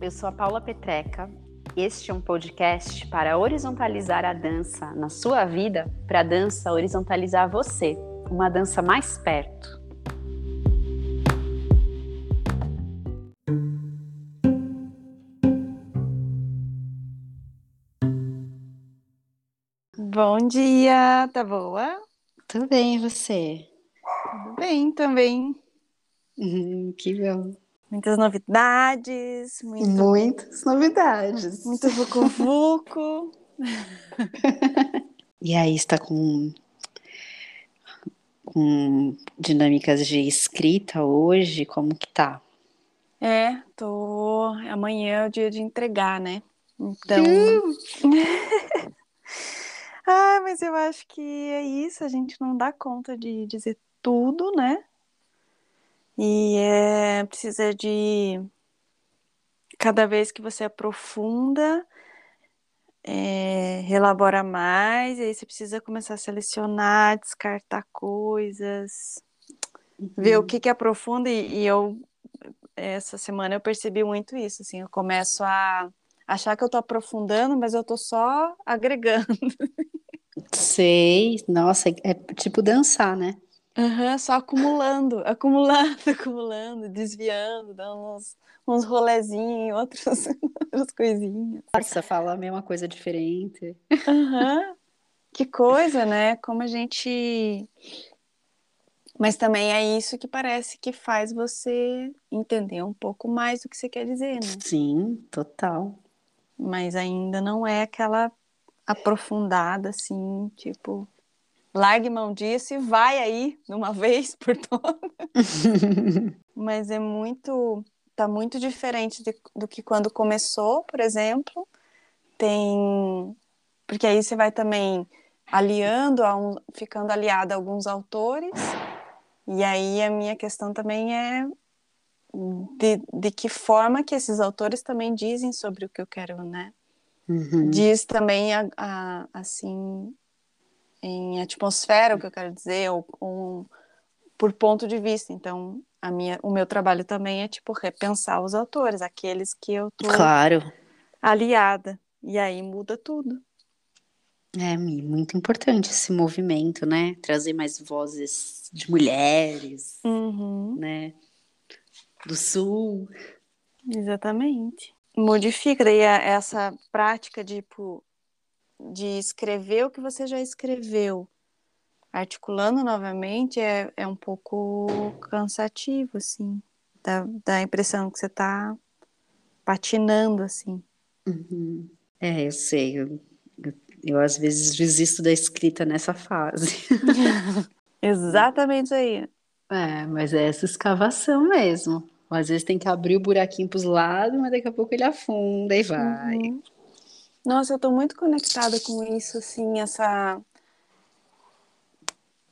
Eu sou a Paula Petreca. Este é um podcast para horizontalizar a dança na sua vida, para a dança horizontalizar você, uma dança mais perto. Bom dia, tá boa? Tudo bem, e você? Tudo bem também. Hum, que bom. Muitas novidades, muito, Muitas novidades. muito vucu-vucu. E aí, está com, com dinâmicas de escrita hoje? Como que tá? É, tô. Amanhã é o dia de entregar, né? Então. ah, mas eu acho que é isso, a gente não dá conta de dizer tudo, né? E é, precisa de. Cada vez que você aprofunda, é, relabora mais, e aí você precisa começar a selecionar, descartar coisas, ver o que que aprofunda, e, e eu, essa semana eu percebi muito isso, assim, eu começo a achar que eu tô aprofundando, mas eu tô só agregando. Sei, nossa, é, é tipo dançar, né? Aham, só acumulando, acumulando, acumulando, desviando, dando uns, uns rolezinhos outras, coisinhas. Nossa, fala a mesma coisa diferente. Aham. Que coisa, né? Como a gente. Mas também é isso que parece que faz você entender um pouco mais do que você quer dizer, né? Sim, total. Mas ainda não é aquela aprofundada, assim, tipo, largue mão disso e vai aí, de uma vez por todas. Mas é muito, tá muito diferente de- do que quando começou, por exemplo. Tem, porque aí você vai também aliando, a um, ficando aliada a alguns autores. E aí a minha questão também é de, de que forma que esses autores também dizem sobre o que eu quero, né? Uhum. Diz também, a, a- assim, em atmosfera, o que eu quero dizer, ou, ou por ponto de vista. Então, a minha, o meu trabalho também é, tipo, repensar os autores, aqueles que eu tô Claro. aliada. E aí muda tudo. É muito importante esse movimento, né? Trazer mais vozes de mulheres, Uhum, né? Do sul. exatamente. Modifica daí essa prática de, tipo, de escrever o que você já escreveu, articulando novamente, é, é um pouco cansativo, assim. Dá, dá a impressão que você tá patinando, assim. Uhum. É, eu sei. Eu, eu, eu, às vezes desisto da escrita nessa fase. Exatamente isso aí. É, mas é essa escavação mesmo. Às vezes tem que abrir o buraquinho pros lados, mas daqui a pouco ele afunda e vai. Uhum. Nossa, eu tô muito conectada com isso, assim, essa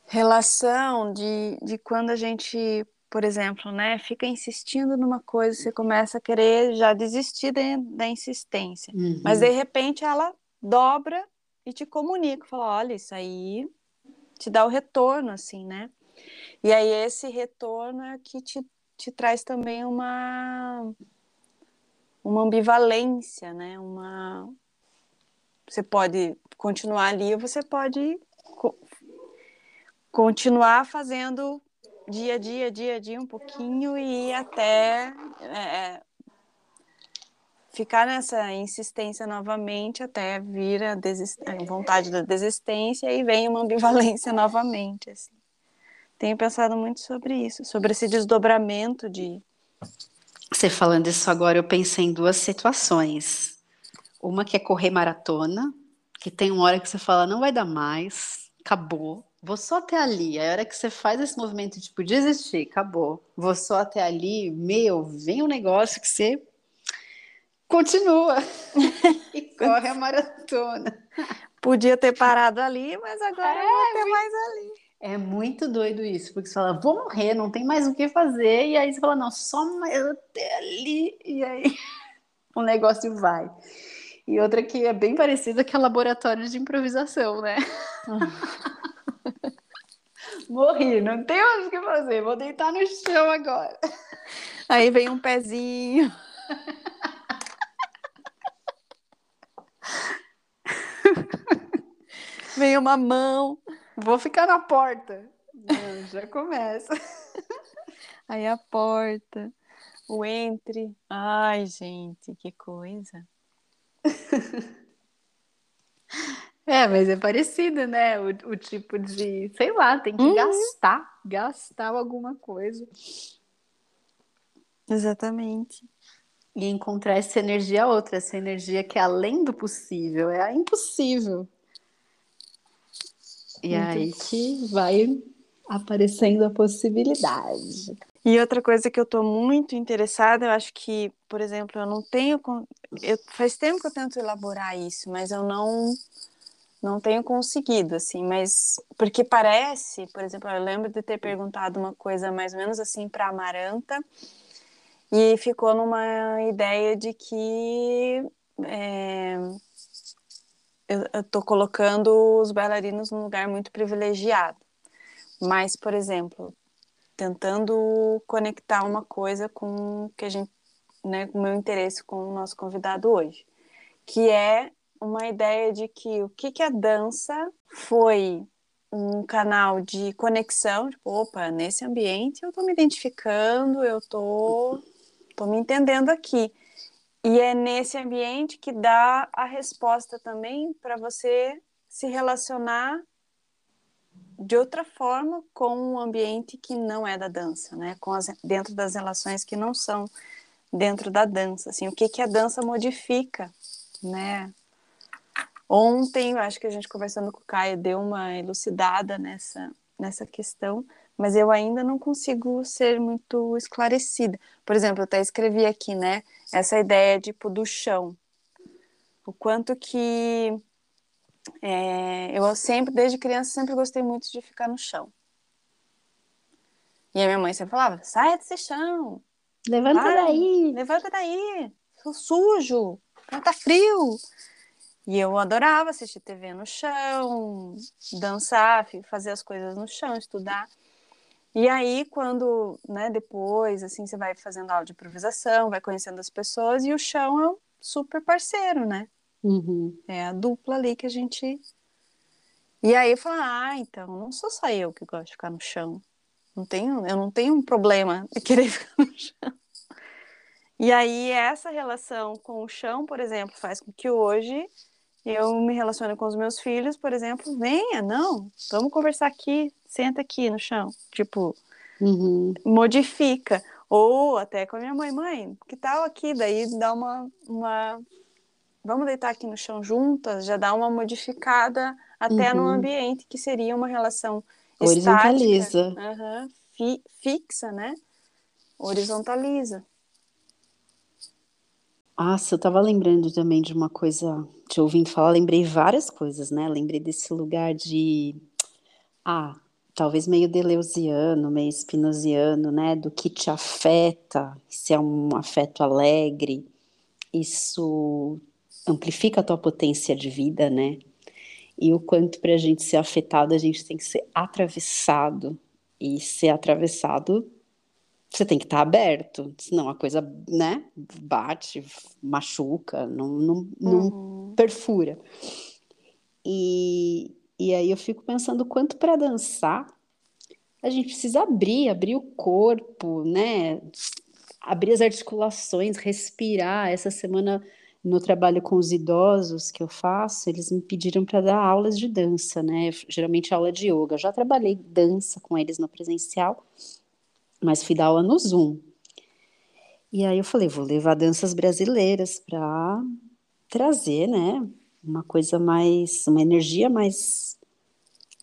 relação de, de quando a gente, por exemplo, né, fica insistindo numa coisa, você começa a querer já desistir da, da insistência. Uhum. Mas de repente ela dobra e te comunica, fala, olha, isso aí te dá o retorno, assim, né? E aí esse retorno é que te, te traz também uma uma ambivalência, né? Uma você pode continuar ali ou você pode co continuar fazendo dia a dia, dia a dia, um pouquinho e até é, ficar nessa insistência novamente até vir a, a, vontade da desistência e vem uma ambivalência novamente. Assim. Tenho pensado muito sobre isso, sobre esse desdobramento de. Você falando isso agora, eu pensei em duas situações. Uma que é correr maratona, Que tem uma hora que você fala, não vai dar mais, acabou. Vou só até ali. A hora que você faz esse movimento, tipo, desistir, acabou. Vou só até ali, meu, vem um negócio que você continua e corre a maratona. Podia ter parado ali, mas agora é, não ter mais ali. É muito doido isso, porque você fala, vou morrer, não tem mais o que fazer, e aí você fala, não, só mais até ali, e aí o negócio vai. E outra que é bem parecida que é laboratório de improvisação, né? Morri, não tem mais o que fazer, vou deitar no chão agora. Aí vem um pezinho. vem uma mão. Vou ficar na porta. Não, já começa. Aí a porta, o entre. Ai, gente, que coisa. É, mas é parecido, né? O, o tipo de, sei lá, tem que uhum. gastar, gastar alguma coisa. Exatamente. E encontrar essa energia outra, essa energia que é além do possível, é impossível. E Muito aí que vai aparecendo a possibilidade. E outra coisa que eu estou muito interessada, eu acho que, por exemplo, eu não tenho. Eu, faz tempo que eu tento elaborar isso, mas eu não não tenho conseguido, assim, mas porque parece, por exemplo, eu lembro de ter perguntado uma coisa mais ou menos assim para Amaranta e ficou numa ideia de que é, eu estou colocando os bailarinos num lugar muito privilegiado. Mas, por exemplo, tentando conectar uma coisa com que a gente, né, com o meu interesse com o nosso convidado hoje, que é uma ideia de que o que, que a dança foi um canal de conexão, tipo, opa, nesse ambiente eu estou me identificando, eu tô, tô me entendendo aqui. E é nesse ambiente que dá a resposta também para você se relacionar de outra forma com um ambiente que não é da dança, né? Com as, dentro das relações que não são dentro da dança, assim, o que que a dança modifica, né? Ontem, acho que a gente conversando com o Caio deu uma elucidada nessa, nessa questão, mas eu ainda não consigo ser muito esclarecida. Por exemplo, eu até escrevi aqui, né, essa ideia tipo do chão. O quanto que é, eu sempre, desde criança, sempre gostei muito de ficar no chão. E a minha mãe sempre falava: sai desse chão. Levanta daí. Levanta daí. Sou sujo. Tá frio. E eu adorava assistir TV no chão, dançar, fazer as coisas no chão, estudar. E aí, quando, né, depois, assim, você vai fazendo aula de improvisação, vai conhecendo as pessoas, e o chão é um super parceiro, né? Uhum. É a dupla ali que a gente. E aí eu falo, ah, então, não sou só eu que gosto de ficar no chão. Não tenho, eu não tenho um problema de querer ficar no chão. E aí, essa relação com o chão, por exemplo, faz com que hoje eu me relaciono com os meus filhos, por exemplo, venha, não, vamos conversar aqui, senta aqui no chão, tipo, uhum. modifica. Ou até com a minha mãe, mãe, que tal aqui? Daí dá uma, uma. Vamos deitar aqui no chão juntas, já dá uma modificada até uhum. no ambiente, que seria uma relação horizontaliza. Uhum, fi, fixa, né? Horizontaliza. Nossa, eu tava lembrando também de uma coisa, te ouvindo falar, lembrei várias coisas, né? Lembrei desse lugar de, ah, talvez meio deleuziano, meio spinoziano, né? Do que te afeta, se é um afeto alegre, isso amplifica a tua potência de vida, né? E o quanto para a gente ser afetado, a gente tem que ser atravessado. E ser atravessado você tem que estar tá aberto, senão a coisa, né, bate, machuca, não, não, não uhum. perfura. E, e aí eu fico pensando quanto para dançar a gente precisa abrir, abrir o corpo, né, abrir as articulações, respirar. Essa semana no trabalho com os idosos que eu faço, eles me pediram para dar aulas de dança, né? Geralmente aula de yoga. Eu já trabalhei dança com eles no presencial mas fui dar aula no Zoom. E aí eu falei, vou levar danças brasileiras para trazer, né, uma coisa mais, uma energia mais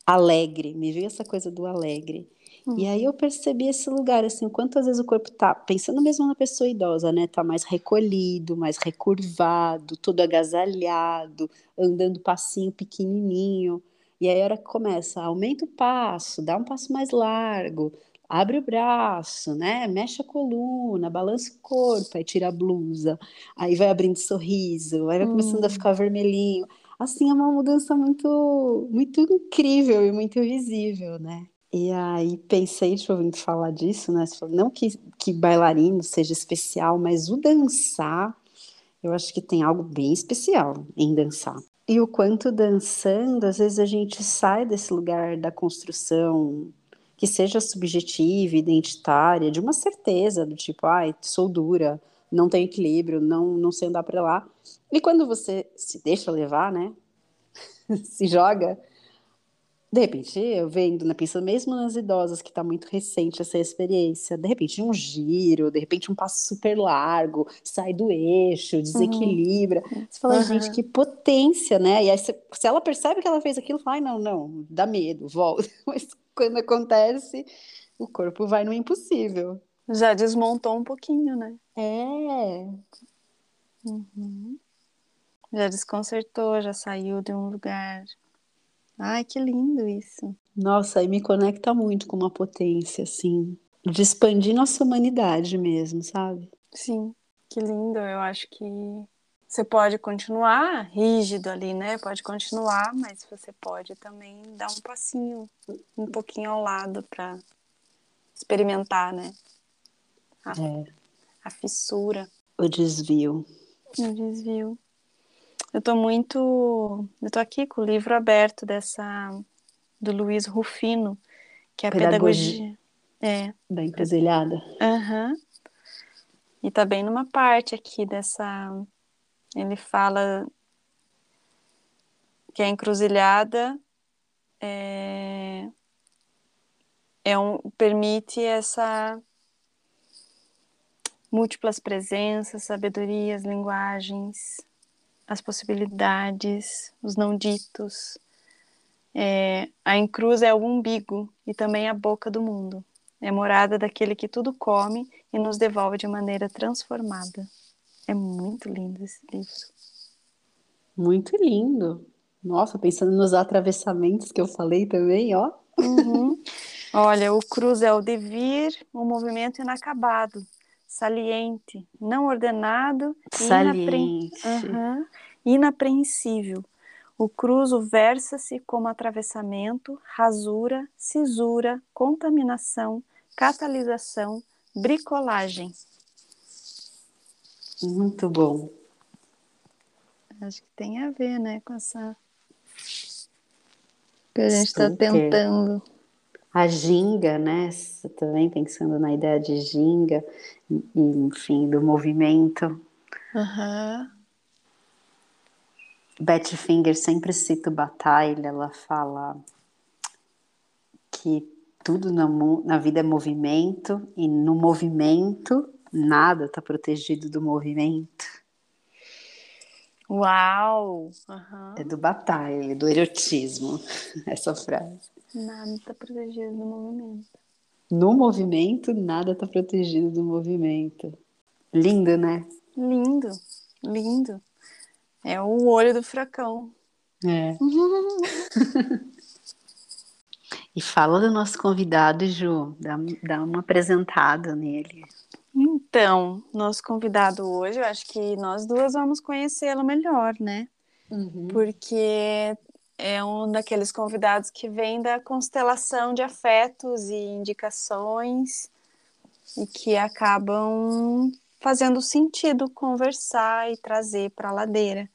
alegre. Me veio essa coisa do alegre. Uhum. E aí eu percebi esse lugar, assim, quantas vezes o corpo tá, pensando mesmo na pessoa idosa, né? Tá mais recolhido, mais recurvado, todo agasalhado, andando passinho pequenininho. E aí a hora que começa, aumenta o passo, dá um passo mais largo, abre o braço, né? Mexe a coluna, balança o corpo, aí tira a blusa, aí vai abrindo sorriso, aí vai começando a hum. ficar vermelhinho. Assim, é uma mudança muito, muito incrível e muito visível, né? E aí pensei, te ouvindo falar disso, né? Não que, que bailarino seja especial, mas o dançar, eu acho que tem algo bem especial em dançar. E o quanto dançando, às vezes a gente sai desse lugar da construção que seja subjetiva, identitária, de uma certeza do tipo, ai, sou dura, não tenho equilíbrio, não, não sei andar para lá. E quando você se deixa levar, né? se joga, de repente, eu vendo, né, pensando mesmo nas idosas, que está muito recente essa experiência, de repente um giro, de repente um passo super largo, sai do eixo, desequilibra. Uhum. Você fala, uhum. gente, que potência, né? E aí, se, se, ela percebe que ela fez aquilo, fala, ai, não, não, dá medo, volta. Mas quando acontece, o corpo vai no impossível. Já desmontou um pouquinho, né? É. Uhum. Já desconcertou, já saiu de um lugar Ai, que lindo isso. Nossa, aí me conecta muito com uma potência, assim, de expandir nossa humanidade mesmo, sabe? Sim, que lindo. Eu acho que você pode continuar rígido ali, né? Pode continuar, mas você pode também dar um passinho, um pouquinho ao lado para experimentar, né? A, é. a fissura. O desvio. O desvio. Eu tô muito. Eu tô aqui com o livro aberto dessa. do Luiz Rufino, que é a pedagogia. pedagogia é. Da encruzilhada. Aham. Uhum. E tá bem numa parte aqui dessa. Ele fala que a encruzilhada é, é um, permite essa múltiplas presenças, sabedorias, linguagens, as possibilidades, os não ditos. É, a encruz é o umbigo e também a boca do mundo. É morada daquele que tudo come e nos devolve de maneira transformada. É muito lindo esse livro. Muito lindo. Nossa, pensando nos atravessamentos que eu falei também, ó. Uhum. Olha, o cruz é o devir, o movimento inacabado, saliente, não ordenado saliente. Uhum. inapreensível. O cruzo versa-se como atravessamento, rasura, cisura, contaminação, catalisação, bricolagem. Muito bom. Acho que tem a ver, né, com essa que a gente está tentando a ginga, né? Também pensando na ideia de ginga, e, enfim, do movimento. Uhum. Betty Finger sempre cita o Batalha, ela fala que tudo na, na vida é movimento, e no movimento nada está protegido do movimento. Uau! Uhum. É do Batalha, do erotismo, essa frase. Nada está protegido do movimento. No movimento, nada está protegido do movimento. Lindo, né? Lindo, lindo. É o olho do furacão. É. e fala do nosso convidado, Ju. Dá, dá uma apresentada nele. Então, nosso convidado hoje, eu acho que nós duas vamos conhecê-lo melhor, né? Uhum. Porque é um daqueles convidados que vem da constelação de afetos e indicações e que acabam fazendo sentido conversar e trazer para a ladeira,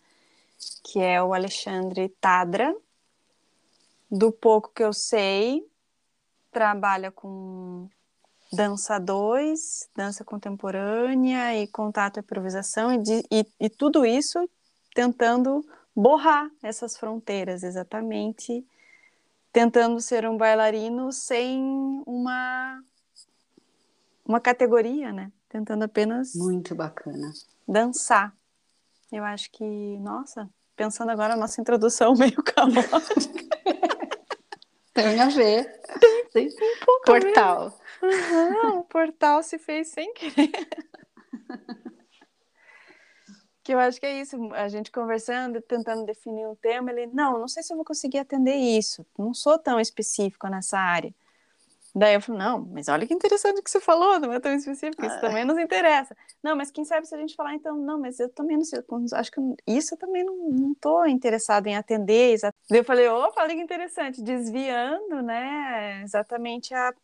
que é o Alexandre Tadra. Do pouco que eu sei, trabalha com dança 2, dança contemporânea e contato e improvisação, e, e, e tudo isso tentando borrar essas fronteiras, exatamente tentando ser um bailarino sem uma uma categoria, né? Tentando apenas muito bacana dançar. Eu acho que, nossa, pensando agora a nossa introdução meio caótica. Tem a ver. Tem um pouco Portal. Uhum, o portal se fez sem querer. Que eu acho que é isso, a gente conversando, tentando definir um tema, ele, não, não sei se eu vou conseguir atender isso, não sou tão específico nessa área. Daí eu falei, não, mas olha que interessante que você falou, não é tão específico, isso ah. também nos interessa. Não, mas quem sabe se a gente falar, então, não, mas eu também não sei, acho que isso eu também não estou interessado em atender. Daí eu falei, opa, olha que interessante, desviando, né, exatamente a,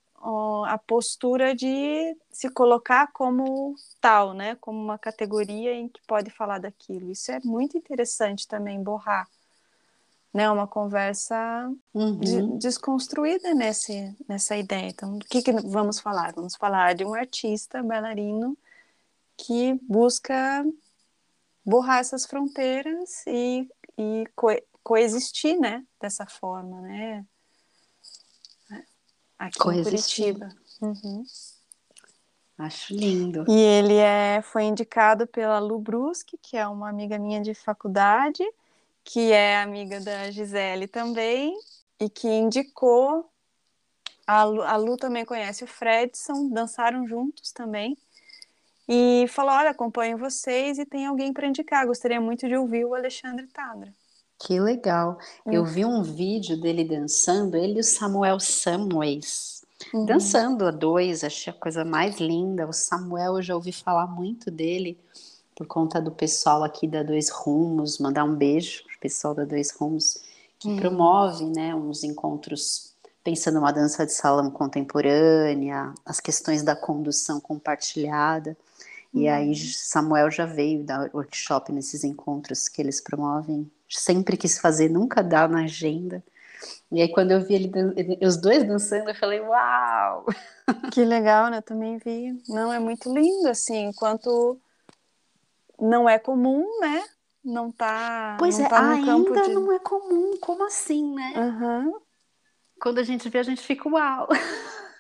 a postura de se colocar como tal, né, como uma categoria em que pode falar daquilo. Isso é muito interessante também, borrar né, uma conversa uhum. de, desconstruída nesse, nessa ideia. Então, do que, que vamos falar? Vamos falar de um artista bailarino que busca borrar essas fronteiras e, e co coexistir, né, dessa forma, né, aqui coexistir. em Curitiba. Uhum. Acho lindo. E ele é, foi indicado pela Lu Bruschi, que é uma amiga minha de faculdade, que é amiga da Gisele também, e que indicou. A Lu, a Lu também conhece o Fredson, dançaram juntos também. E falou: Olha, acompanho vocês e tem alguém para indicar. Gostaria muito de ouvir o Alexandre Tadra. Que legal. Hum. Eu vi um vídeo dele dançando, ele e o Samuel Samways. Uhum. Dançando a dois, achei a coisa mais linda. O Samuel, eu já ouvi falar muito dele por conta do pessoal aqui da Dois Rumos, mandar um beijo pro pessoal da Dois Rumos, que hum. promove, né, uns encontros pensando uma dança de salão contemporânea, as questões da condução compartilhada. Hum. E aí Samuel já veio dar workshop nesses encontros que eles promovem. Sempre quis fazer, nunca dá na agenda. E aí quando eu vi ele, os dois dançando, eu falei, uau! Que legal, né? Eu também vi. Não, é muito lindo, assim, enquanto não é comum, né? Não tá. Pois não é, tá ainda de... não é comum. Como assim, né? Uhum. Quando a gente vê, a gente fica uau.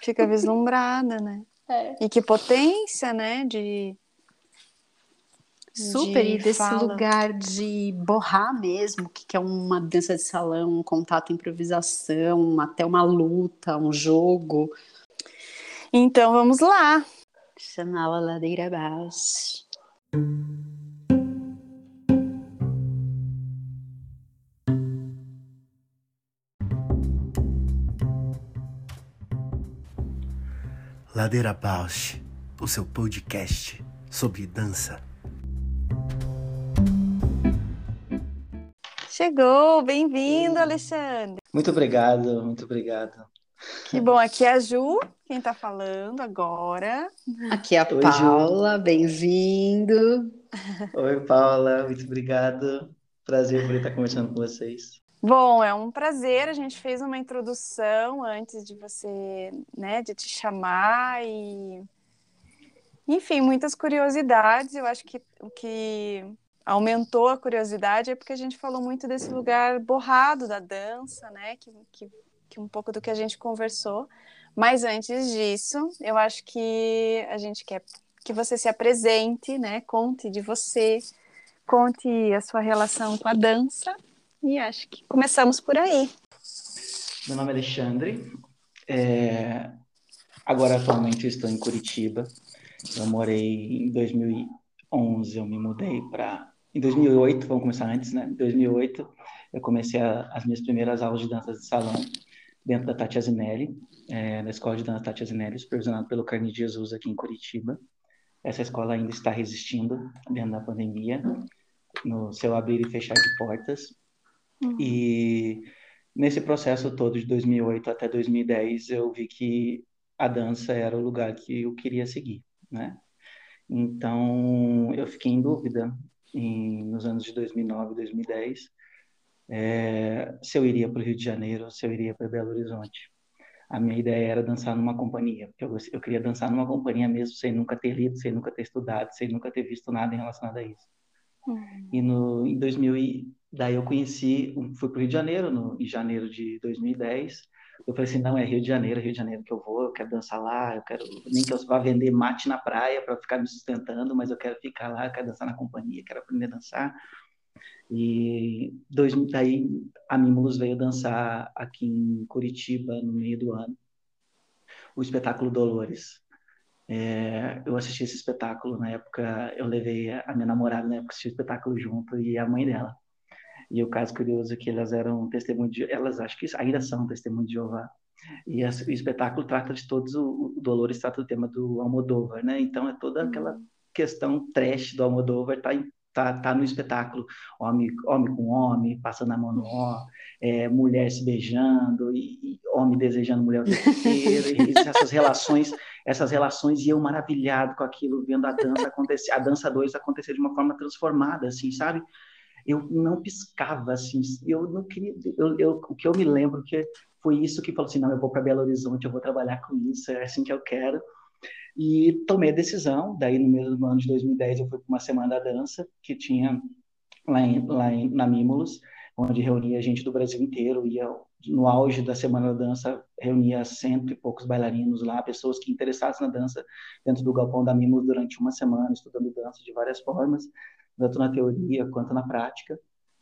Fica vislumbrada, né? É. E que potência, né? De. Super, de e desse fala. lugar de borrar mesmo, que, que é uma dança de salão, um contato, improvisação, até uma luta, um jogo. Então vamos lá. Chamar a ladeira abaixo. Ladeira Bausch, o seu podcast sobre dança. Chegou, bem-vindo, Alexandre. Muito obrigado, muito obrigado. Que bom, aqui é a Ju, quem está falando agora. Aqui é a Oi, Paula, bem-vindo. Oi, Paula, muito obrigado. Prazer por estar conversando com vocês. Bom, é um prazer. A gente fez uma introdução antes de você, né, de te chamar e enfim, muitas curiosidades. Eu acho que o que aumentou a curiosidade é porque a gente falou muito desse lugar borrado da dança, né, que, que que um pouco do que a gente conversou. Mas antes disso, eu acho que a gente quer que você se apresente, né? Conte de você, conte a sua relação com a dança. E acho que começamos por aí. Meu nome é Alexandre. É... Agora, atualmente, eu estou em Curitiba. Eu morei em 2011, eu me mudei para. Em 2008, vamos começar antes, né? Em 2008, eu comecei a, as minhas primeiras aulas de dança de salão dentro da Tati Azinelli, é, na Escola de Dança Tati Azinelli, supervisionado pelo Carne Jesus aqui em Curitiba. Essa escola ainda está resistindo dentro da pandemia, no seu abrir e fechar de portas. Uhum. E nesse processo todo de 2008 até 2010, eu vi que a dança era o lugar que eu queria seguir, né? Então, eu fiquei em dúvida em, nos anos de 2009 e 2010 é, se eu iria para o Rio de Janeiro, se eu iria para Belo Horizonte. A minha ideia era dançar numa companhia, porque eu, eu queria dançar numa companhia mesmo, sem nunca ter lido, sem nunca ter estudado, sem nunca ter visto nada em relação a isso. Uhum. E no, em 2000, daí eu conheci, fui para o Rio de Janeiro, no, em janeiro de 2010. Eu falei assim: não, é Rio de Janeiro, Rio de Janeiro que eu vou, eu quero dançar lá, eu quero, nem que eu vá vender mate na praia para ficar me sustentando, mas eu quero ficar lá, eu quero dançar na companhia, quero aprender a dançar. E dois, daí a Mimulus veio dançar aqui em Curitiba no meio do ano, o espetáculo Dolores. É, eu assisti esse espetáculo na época, eu levei a minha namorada na época assistir o espetáculo junto e a mãe dela. E o caso curioso é que elas eram testemunho de, elas acho que ainda são testemunho de Jeová. E a, o espetáculo trata de todos o, o Dolores trata do tema do Almodóvar, né? Então é toda aquela uhum. questão trash do Almodóvar tá em tá, tá no espetáculo, homem, homem com homem, passando a mão no ó, é, mulher se beijando, e, e, homem desejando mulher o tempo inteiro, e essas relações, essas relações, e eu maravilhado com aquilo, vendo a dança acontecer, a dança 2 acontecer de uma forma transformada, assim, sabe? Eu não piscava, assim, eu não queria, eu, eu, o que eu me lembro que foi isso que falou assim, não, eu vou para Belo Horizonte, eu vou trabalhar com isso, é assim que eu quero, e tomei a decisão, daí no mesmo ano de 2010 eu fui para uma semana da dança que tinha lá, em, lá em, na Mimulus, onde reunia gente do Brasil inteiro, ia no auge da Semana da Dança, reunia cento e poucos bailarinos lá, pessoas que interessadas na dança dentro do galpão da Mimulus durante uma semana, estudando dança de várias formas, tanto na teoria quanto na prática,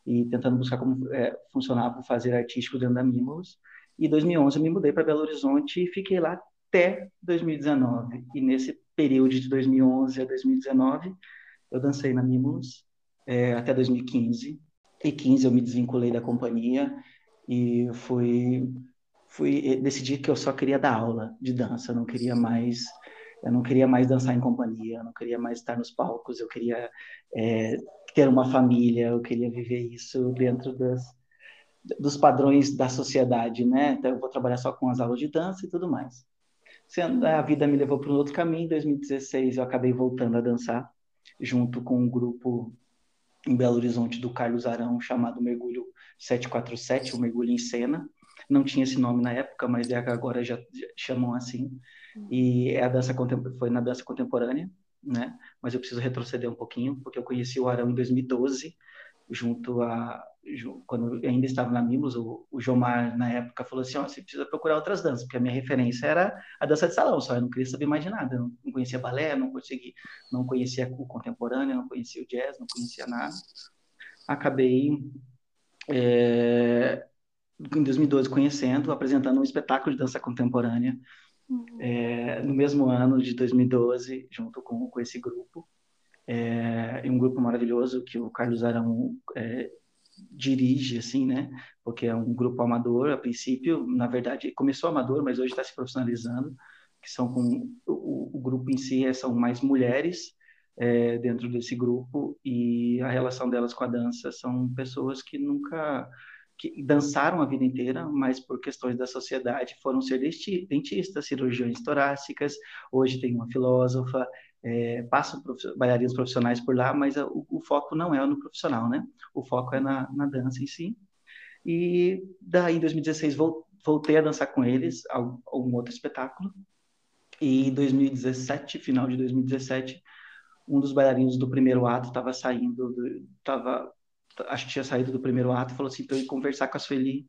e tentando buscar como é, funcionava o fazer artístico dentro da Mimulus. E em 2011 eu me mudei para Belo Horizonte e fiquei lá até 2019. E nesse período de 2011 a 2019, eu dancei na Mimos é, até 2015. E 15 eu me desvinculei da companhia e fui fui decidi que eu só queria dar aula de dança, não queria mais eu não queria mais dançar em companhia, eu não queria mais estar nos palcos, eu queria é, ter uma família, eu queria viver isso dentro das, dos padrões da sociedade, né? Então eu vou trabalhar só com as aulas de dança e tudo mais a vida me levou para um outro caminho. Em 2016, eu acabei voltando a dançar, junto com um grupo em Belo Horizonte do Carlos Arão, chamado Mergulho 747, o Mergulho em Cena. Não tinha esse nome na época, mas é agora já, já chamam assim. E é a dança foi na dança contemporânea, né? Mas eu preciso retroceder um pouquinho, porque eu conheci o Arão em 2012, junto a quando eu ainda estava na Mimos, o, o Jomar, na época, falou assim, oh, você precisa procurar outras danças, porque a minha referência era a dança de salão, só eu não queria saber mais de nada, não conhecia balé, não consegui, não conhecia o contemporâneo, não conhecia o jazz, não conhecia nada. Acabei, é, em 2012, conhecendo, apresentando um espetáculo de dança contemporânea, uhum. é, no mesmo ano de 2012, junto com, com esse grupo, é, um grupo maravilhoso que o Carlos Arão é, dirige, assim, né? Porque é um grupo amador, a princípio, na verdade, começou amador, mas hoje está se profissionalizando, que são com o, o, grupo em si é, são mais mulheres é, dentro desse grupo e a relação delas com a dança são pessoas que nunca que dançaram a vida inteira, mas por questões da sociedade foram ser dentistas, cirurgiões torácicas. Hoje tem uma filósofa, é, passam bailarinos profissionais por lá, mas o, o, foco não é no profissional, né? O foco é na, na dança em si. E daí, em 2016, voltei a dançar com eles, algum outro espetáculo. E em 2017, final de 2017, um dos bailarinos do primeiro ato estava saindo, estava, acho que tinha saído do primeiro ato, falou assim para eu conversar com a Sueli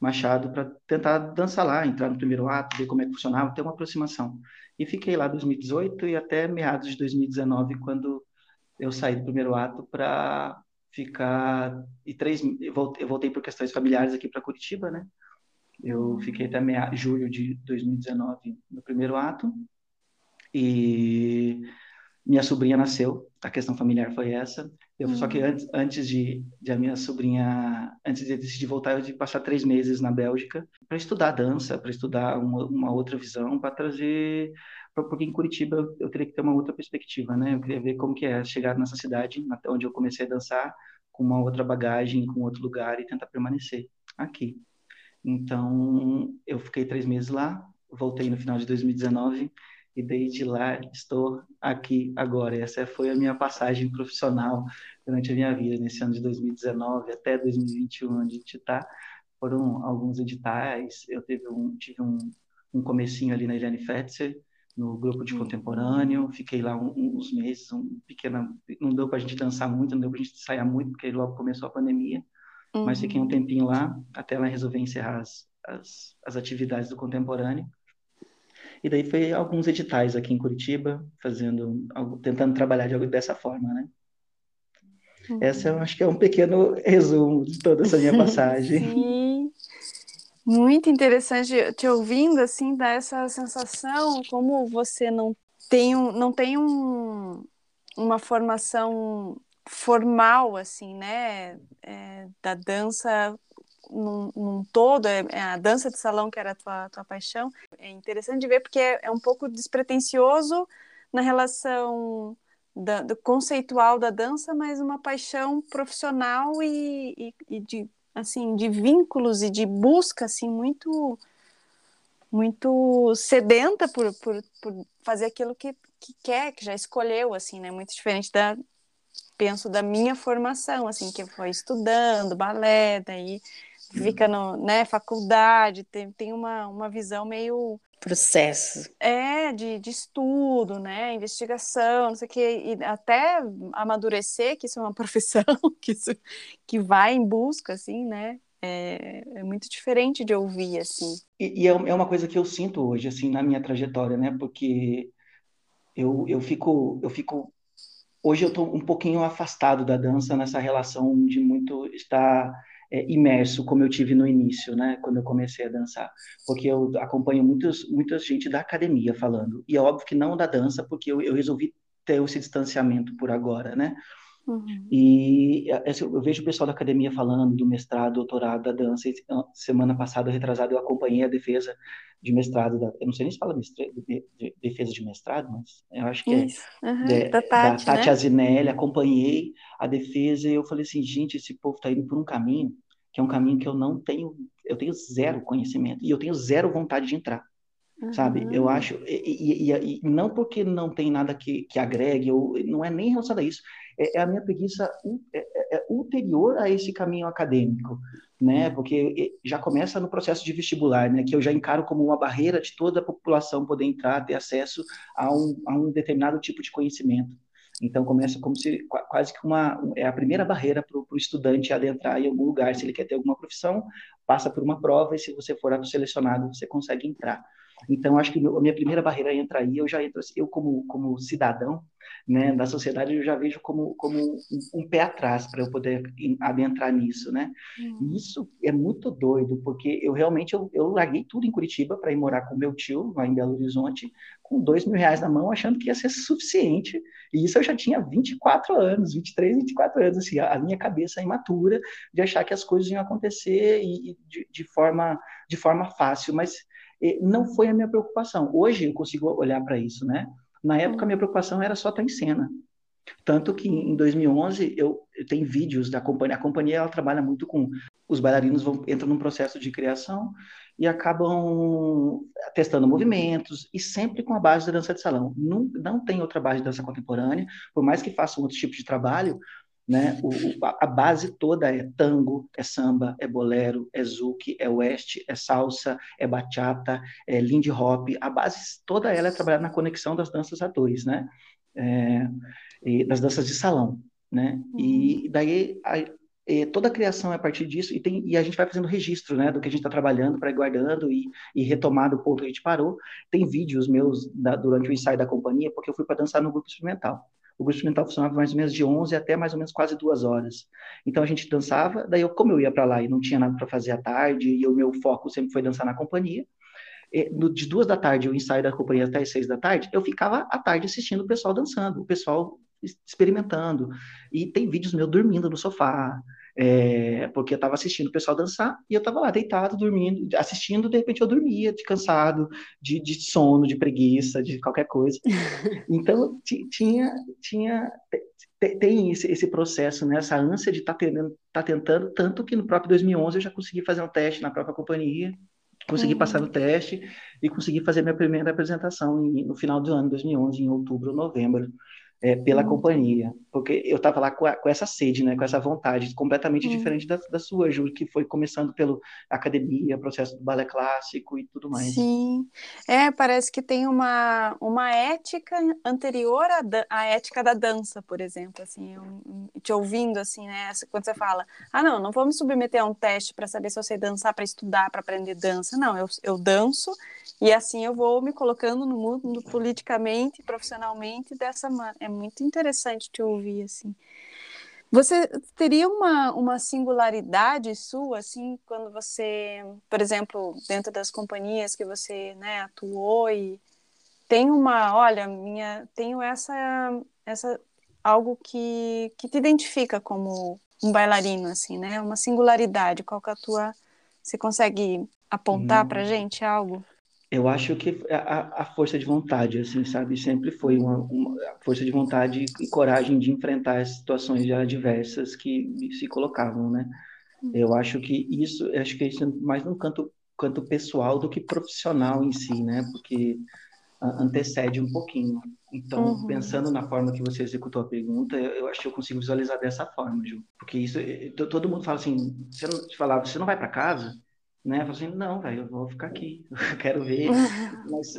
Machado para tentar dançar lá, entrar no primeiro ato, ver como é que funcionava, ter uma aproximação. E fiquei lá 2018 e até meados de 2019, quando eu saí do primeiro ato para ficar e três eu voltei por questões familiares aqui para Curitiba, né? Eu fiquei até meia, julho de 2019 no primeiro ato e minha sobrinha nasceu. A questão familiar foi essa. Eu, uhum. Só que uhum. antes, antes de, de, a minha sobrinha, antes de decidir voltar, eu tive que passar três meses na Bélgica para estudar dança, para estudar uma, uma, outra visão, para trazer, porque em Curitiba eu, eu, teria que ter uma outra perspectiva, né? Eu queria ver como que é chegar nessa cidade, até onde eu comecei a dançar, com uma outra bagagem, com outro lugar e tentar permanecer aqui. Então, eu fiquei três meses lá, voltei no final de 2019 e desde lá estou aqui agora. Essa foi a minha passagem profissional durante a minha vida, nesse ano de 2019 até 2021, onde a gente está. Foram alguns editais, eu teve um, tive um, um comecinho ali na Eliane Fetzer, no grupo de uhum. contemporâneo, fiquei lá uns meses, um pequeno, não deu para a gente dançar muito, não deu para a gente ensaiar muito, porque logo começou a pandemia, uhum. mas fiquei um uhum. tempinho lá, até lá resolver encerrar as, as, as atividades do contemporâneo, e daí foi alguns editais aqui em Curitiba, fazendo, tentando trabalhar de, dessa forma, né? Uhum. Essa eu acho que é um pequeno resumo de toda essa minha passagem. Sim. Muito interessante te ouvindo, assim, dá essa sensação como você não tem, um, não tem um, uma formação formal, assim, né, é, da dança num, num todo, é, é, a dança de salão que era a tua, tua paixão. É interessante de ver porque é, é um pouco despretensioso na relação da, do conceitual da dança, mas uma paixão profissional e, e, e, de assim de vínculos e de busca assim muito muito sedenta por, por, por fazer aquilo que, que quer, que já escolheu assim, né? Muito diferente da penso da minha formação, assim, que foi estudando balé, daí fica no, né, faculdade, tem, tem uma, uma visão meio processo. É, de, de estudo, né? Investigação, não sei o que, e até amadurecer que isso é uma profissão, que, isso, que vai em busca, assim, né? É, é muito diferente de ouvir, assim. E, e, é, é uma coisa que eu sinto hoje, assim, na minha trajetória, né? Porque eu, eu fico, eu fico hoje eu estou um pouquinho afastado da dança nessa relação de muito estar é, imerso como eu tive no início, né, quando eu comecei a dançar, porque eu acompanho muitos, muita gente da academia falando, e é óbvio que não da dança, porque eu, eu resolvi ter esse distanciamento por agora, né, Uhum. E eu vejo o pessoal da academia falando do mestrado, doutorado da dança. Semana passada, retrasada, eu acompanhei a defesa de mestrado. Da, eu não sei nem se fala de, de, defesa de mestrado, mas eu acho que Isso. é uhum. de, da Tati, da Tati né? Azinelli. Acompanhei a defesa e eu falei assim: gente, esse povo está indo por um caminho que é um caminho que eu não tenho, eu tenho zero conhecimento e eu tenho zero vontade de entrar. Uhum. Sabe? Eu acho, e, e, e, não porque não tem nada que, que agregue, ou, não é nem relacionado a isso, é, é a minha preguiça é, é, é, ulterior a esse caminho acadêmico, né? Porque já começa no processo de vestibular, né? Que eu já encaro como uma barreira de toda a população poder entrar, ter acesso a um, a um determinado tipo de conhecimento. Então começa como se quase que uma é a primeira barreira para o estudante adentrar em algum lugar. Se ele quer ter alguma profissão, passa por uma prova e se você for selecionado, você consegue entrar. Então, acho que a minha primeira barreira entra aí, eu já entro, assim, eu como, como cidadão né, da sociedade, eu já vejo como, como um, um pé atrás para eu poder adentrar nisso, né? Hum. E isso é muito doido, porque eu realmente, eu, eu larguei tudo em Curitiba para ir morar com meu tio, lá em Belo Horizonte, com dois mil reais na mão, achando que ia ser suficiente. E isso eu já tinha 24 anos, 23, 24 anos, assim, a minha cabeça imatura de achar que as coisas iam acontecer e, de, de, forma, de forma fácil, mas não foi a minha preocupação. Hoje eu consigo olhar para isso, né? Na época a minha preocupação era só estar em cena. Tanto que em 2011 eu, eu tenho vídeos da companhia. A companhia ela trabalha muito com os bailarinos vão entram num processo de criação e acabam testando movimentos e sempre com a base da dança de salão. Não, não tem outra base de dança contemporânea, por mais que façam outros tipos de trabalho, né? O, a base toda é tango, é samba, é bolero, é zouk, é west, é salsa, é bachata, é lindy hop. A base toda ela é trabalhar na conexão das danças a dois, né? É, das danças de salão, né? Uhum. E daí a, e toda a criação é a partir disso e, tem, e a gente vai fazendo registro, né, do que a gente está trabalhando para guardando e, e retomar do ponto que a gente parou. Tem vídeos meus da, durante o ensaio da companhia, porque eu fui para dançar no grupo experimental o grupo experimental funcionava mais ou menos de 11 até mais ou menos quase duas horas. Então a gente dançava, daí eu, como eu ia para lá e não tinha nada para fazer à tarde, e o meu foco sempre foi dançar na companhia, de duas da tarde, o ensaio da companhia até as seis da tarde, eu ficava à tarde assistindo o pessoal dançando, o pessoal experimentando. E tem vídeos meus dormindo no sofá, é, porque eu estava assistindo o pessoal dançar e eu estava lá deitado, dormindo, assistindo, de repente eu dormia de cansado, de, de sono, de preguiça, de qualquer coisa. Então, tinha, tinha tem esse, esse processo, né? essa ânsia de estar tá tá tentando, tanto que no próprio 2011 eu já consegui fazer um teste na própria companhia, consegui uhum. passar no teste e consegui fazer minha primeira apresentação no final do ano 2011, em outubro ou novembro é, pela hum. companhia, porque eu estava lá com, a, com, essa sede, né, com essa vontade, completamente hum. diferente da, da, sua, Júlia, que foi começando pela academia, processo do balé clássico e tudo mais. Sim, é, parece que tem uma, uma ética anterior à, à ética da dança, por exemplo, assim, eu, te ouvindo, assim, né, quando você fala, ah, não, não vou me submeter a um teste para saber se eu sei dançar, para estudar, para aprender dança, não, eu, eu danço e assim eu vou me colocando no mundo politicamente, profissionalmente dessa maneira. É muito interessante te ouvir assim. Você teria uma, uma singularidade sua, assim, quando você, por exemplo, dentro das companhias que você né, atuou e tem uma, olha, minha, tenho essa, essa algo que, que te identifica como um bailarino, assim, né? Uma singularidade. Qual que é a tua? Você consegue apontar hum. para gente algo? Eu acho que a, a, força de vontade, assim, sabe, sempre foi uma, uma força de vontade e coragem de enfrentar as situações já diversas que se colocavam, né? Hum. Eu acho que isso, acho que isso é mais num canto, canto pessoal do que profissional em si, né? Porque antecede um pouquinho. Então, uhum. pensando na forma que você executou a pergunta, eu, eu, acho que eu consigo visualizar dessa forma, Ju. Porque isso, todo mundo fala assim, você não, falava, você não vai para casa? Né? Falo assim, não, velho, eu vou ficar aqui, eu quero ver. Mas,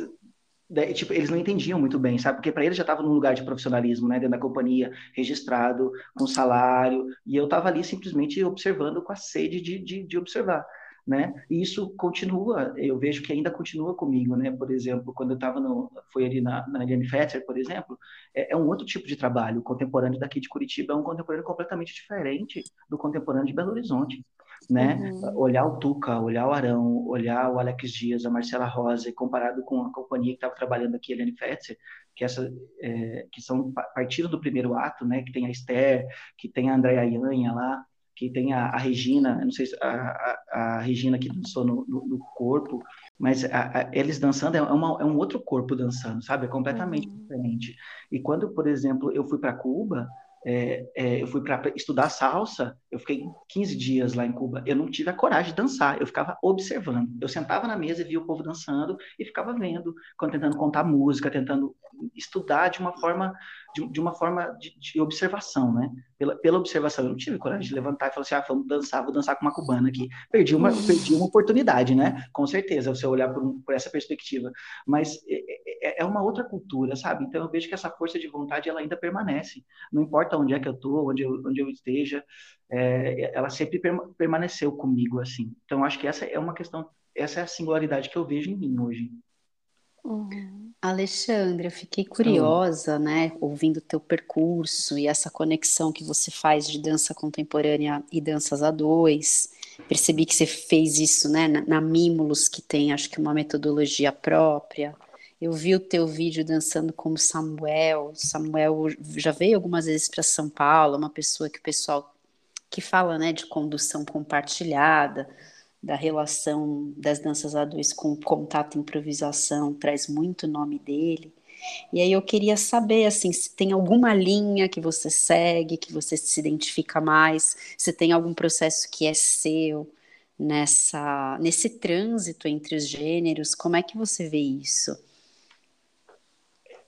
daí, tipo, eles não entendiam muito bem, sabe? Porque para eles já estava num lugar de profissionalismo, né? Dentro da companhia, registrado, com salário, e eu estava ali simplesmente observando com a sede de, de, de observar né? E isso continua, eu vejo que ainda continua comigo, né? Por exemplo, quando eu estava no, foi ali na, na Eliane Fetzer, por exemplo, é, é, um outro tipo de trabalho. O contemporâneo daqui de Curitiba é um contemporâneo completamente diferente do contemporâneo de Belo Horizonte, né? Uhum. Olhar o Tuca, olhar o Arão, olhar o Alex Dias, a Marcela Rosa, comparado com a companhia que estava trabalhando aqui, a Eliane Fetzer, que essa, é, que são partiram do primeiro ato, né? Que tem a Esther, que tem a Andréa Ianha lá, que tem a, a Regina, não sei se a, a, a Regina que dançou no, no, no corpo, mas eles dançando é, uma, é, um outro corpo dançando, sabe? É completamente uhum. diferente. E quando, por exemplo, eu fui para Cuba, é, é, eu fui para estudar salsa, eu fiquei 15 dias lá em Cuba, eu não tive a coragem de dançar, eu ficava observando. Eu sentava na mesa e via o povo dançando e ficava vendo, tentando contar música, tentando estudar de uma forma de, de uma forma de, de, observação, né? Pela, pela observação, eu não tive coragem de levantar e falar assim, ah, vamos dançar, vou dançar com uma cubana aqui. Perdi uma, perdi uma oportunidade, né? Com certeza, você olhar por, por essa perspectiva. Mas é, é, é, uma outra cultura, sabe? Então eu vejo que essa força de vontade, ela ainda permanece. Não importa onde é que eu estou, onde eu, onde eu esteja, é, ela sempre permaneceu comigo, assim. Então acho que essa é uma questão, essa é a singularidade que eu vejo em mim hoje. Uhum. Alexandre, eu fiquei curiosa, né, ouvindo o teu percurso e essa conexão que você faz de dança contemporânea e danças a dois. Percebi que você fez isso, né, na, na Mimulus, que tem, acho que, uma metodologia própria. Eu vi o teu vídeo dançando como Samuel. Samuel já veio algumas vezes para São Paulo, uma pessoa que o pessoal que fala, né, de condução compartilhada da relação das danças a dois com contato e improvisação traz muito o nome dele. E aí eu queria saber assim, se tem alguma linha que você segue, que você se identifica mais, se tem algum processo que é seu nessa nesse trânsito entre os gêneros, como é que você vê isso?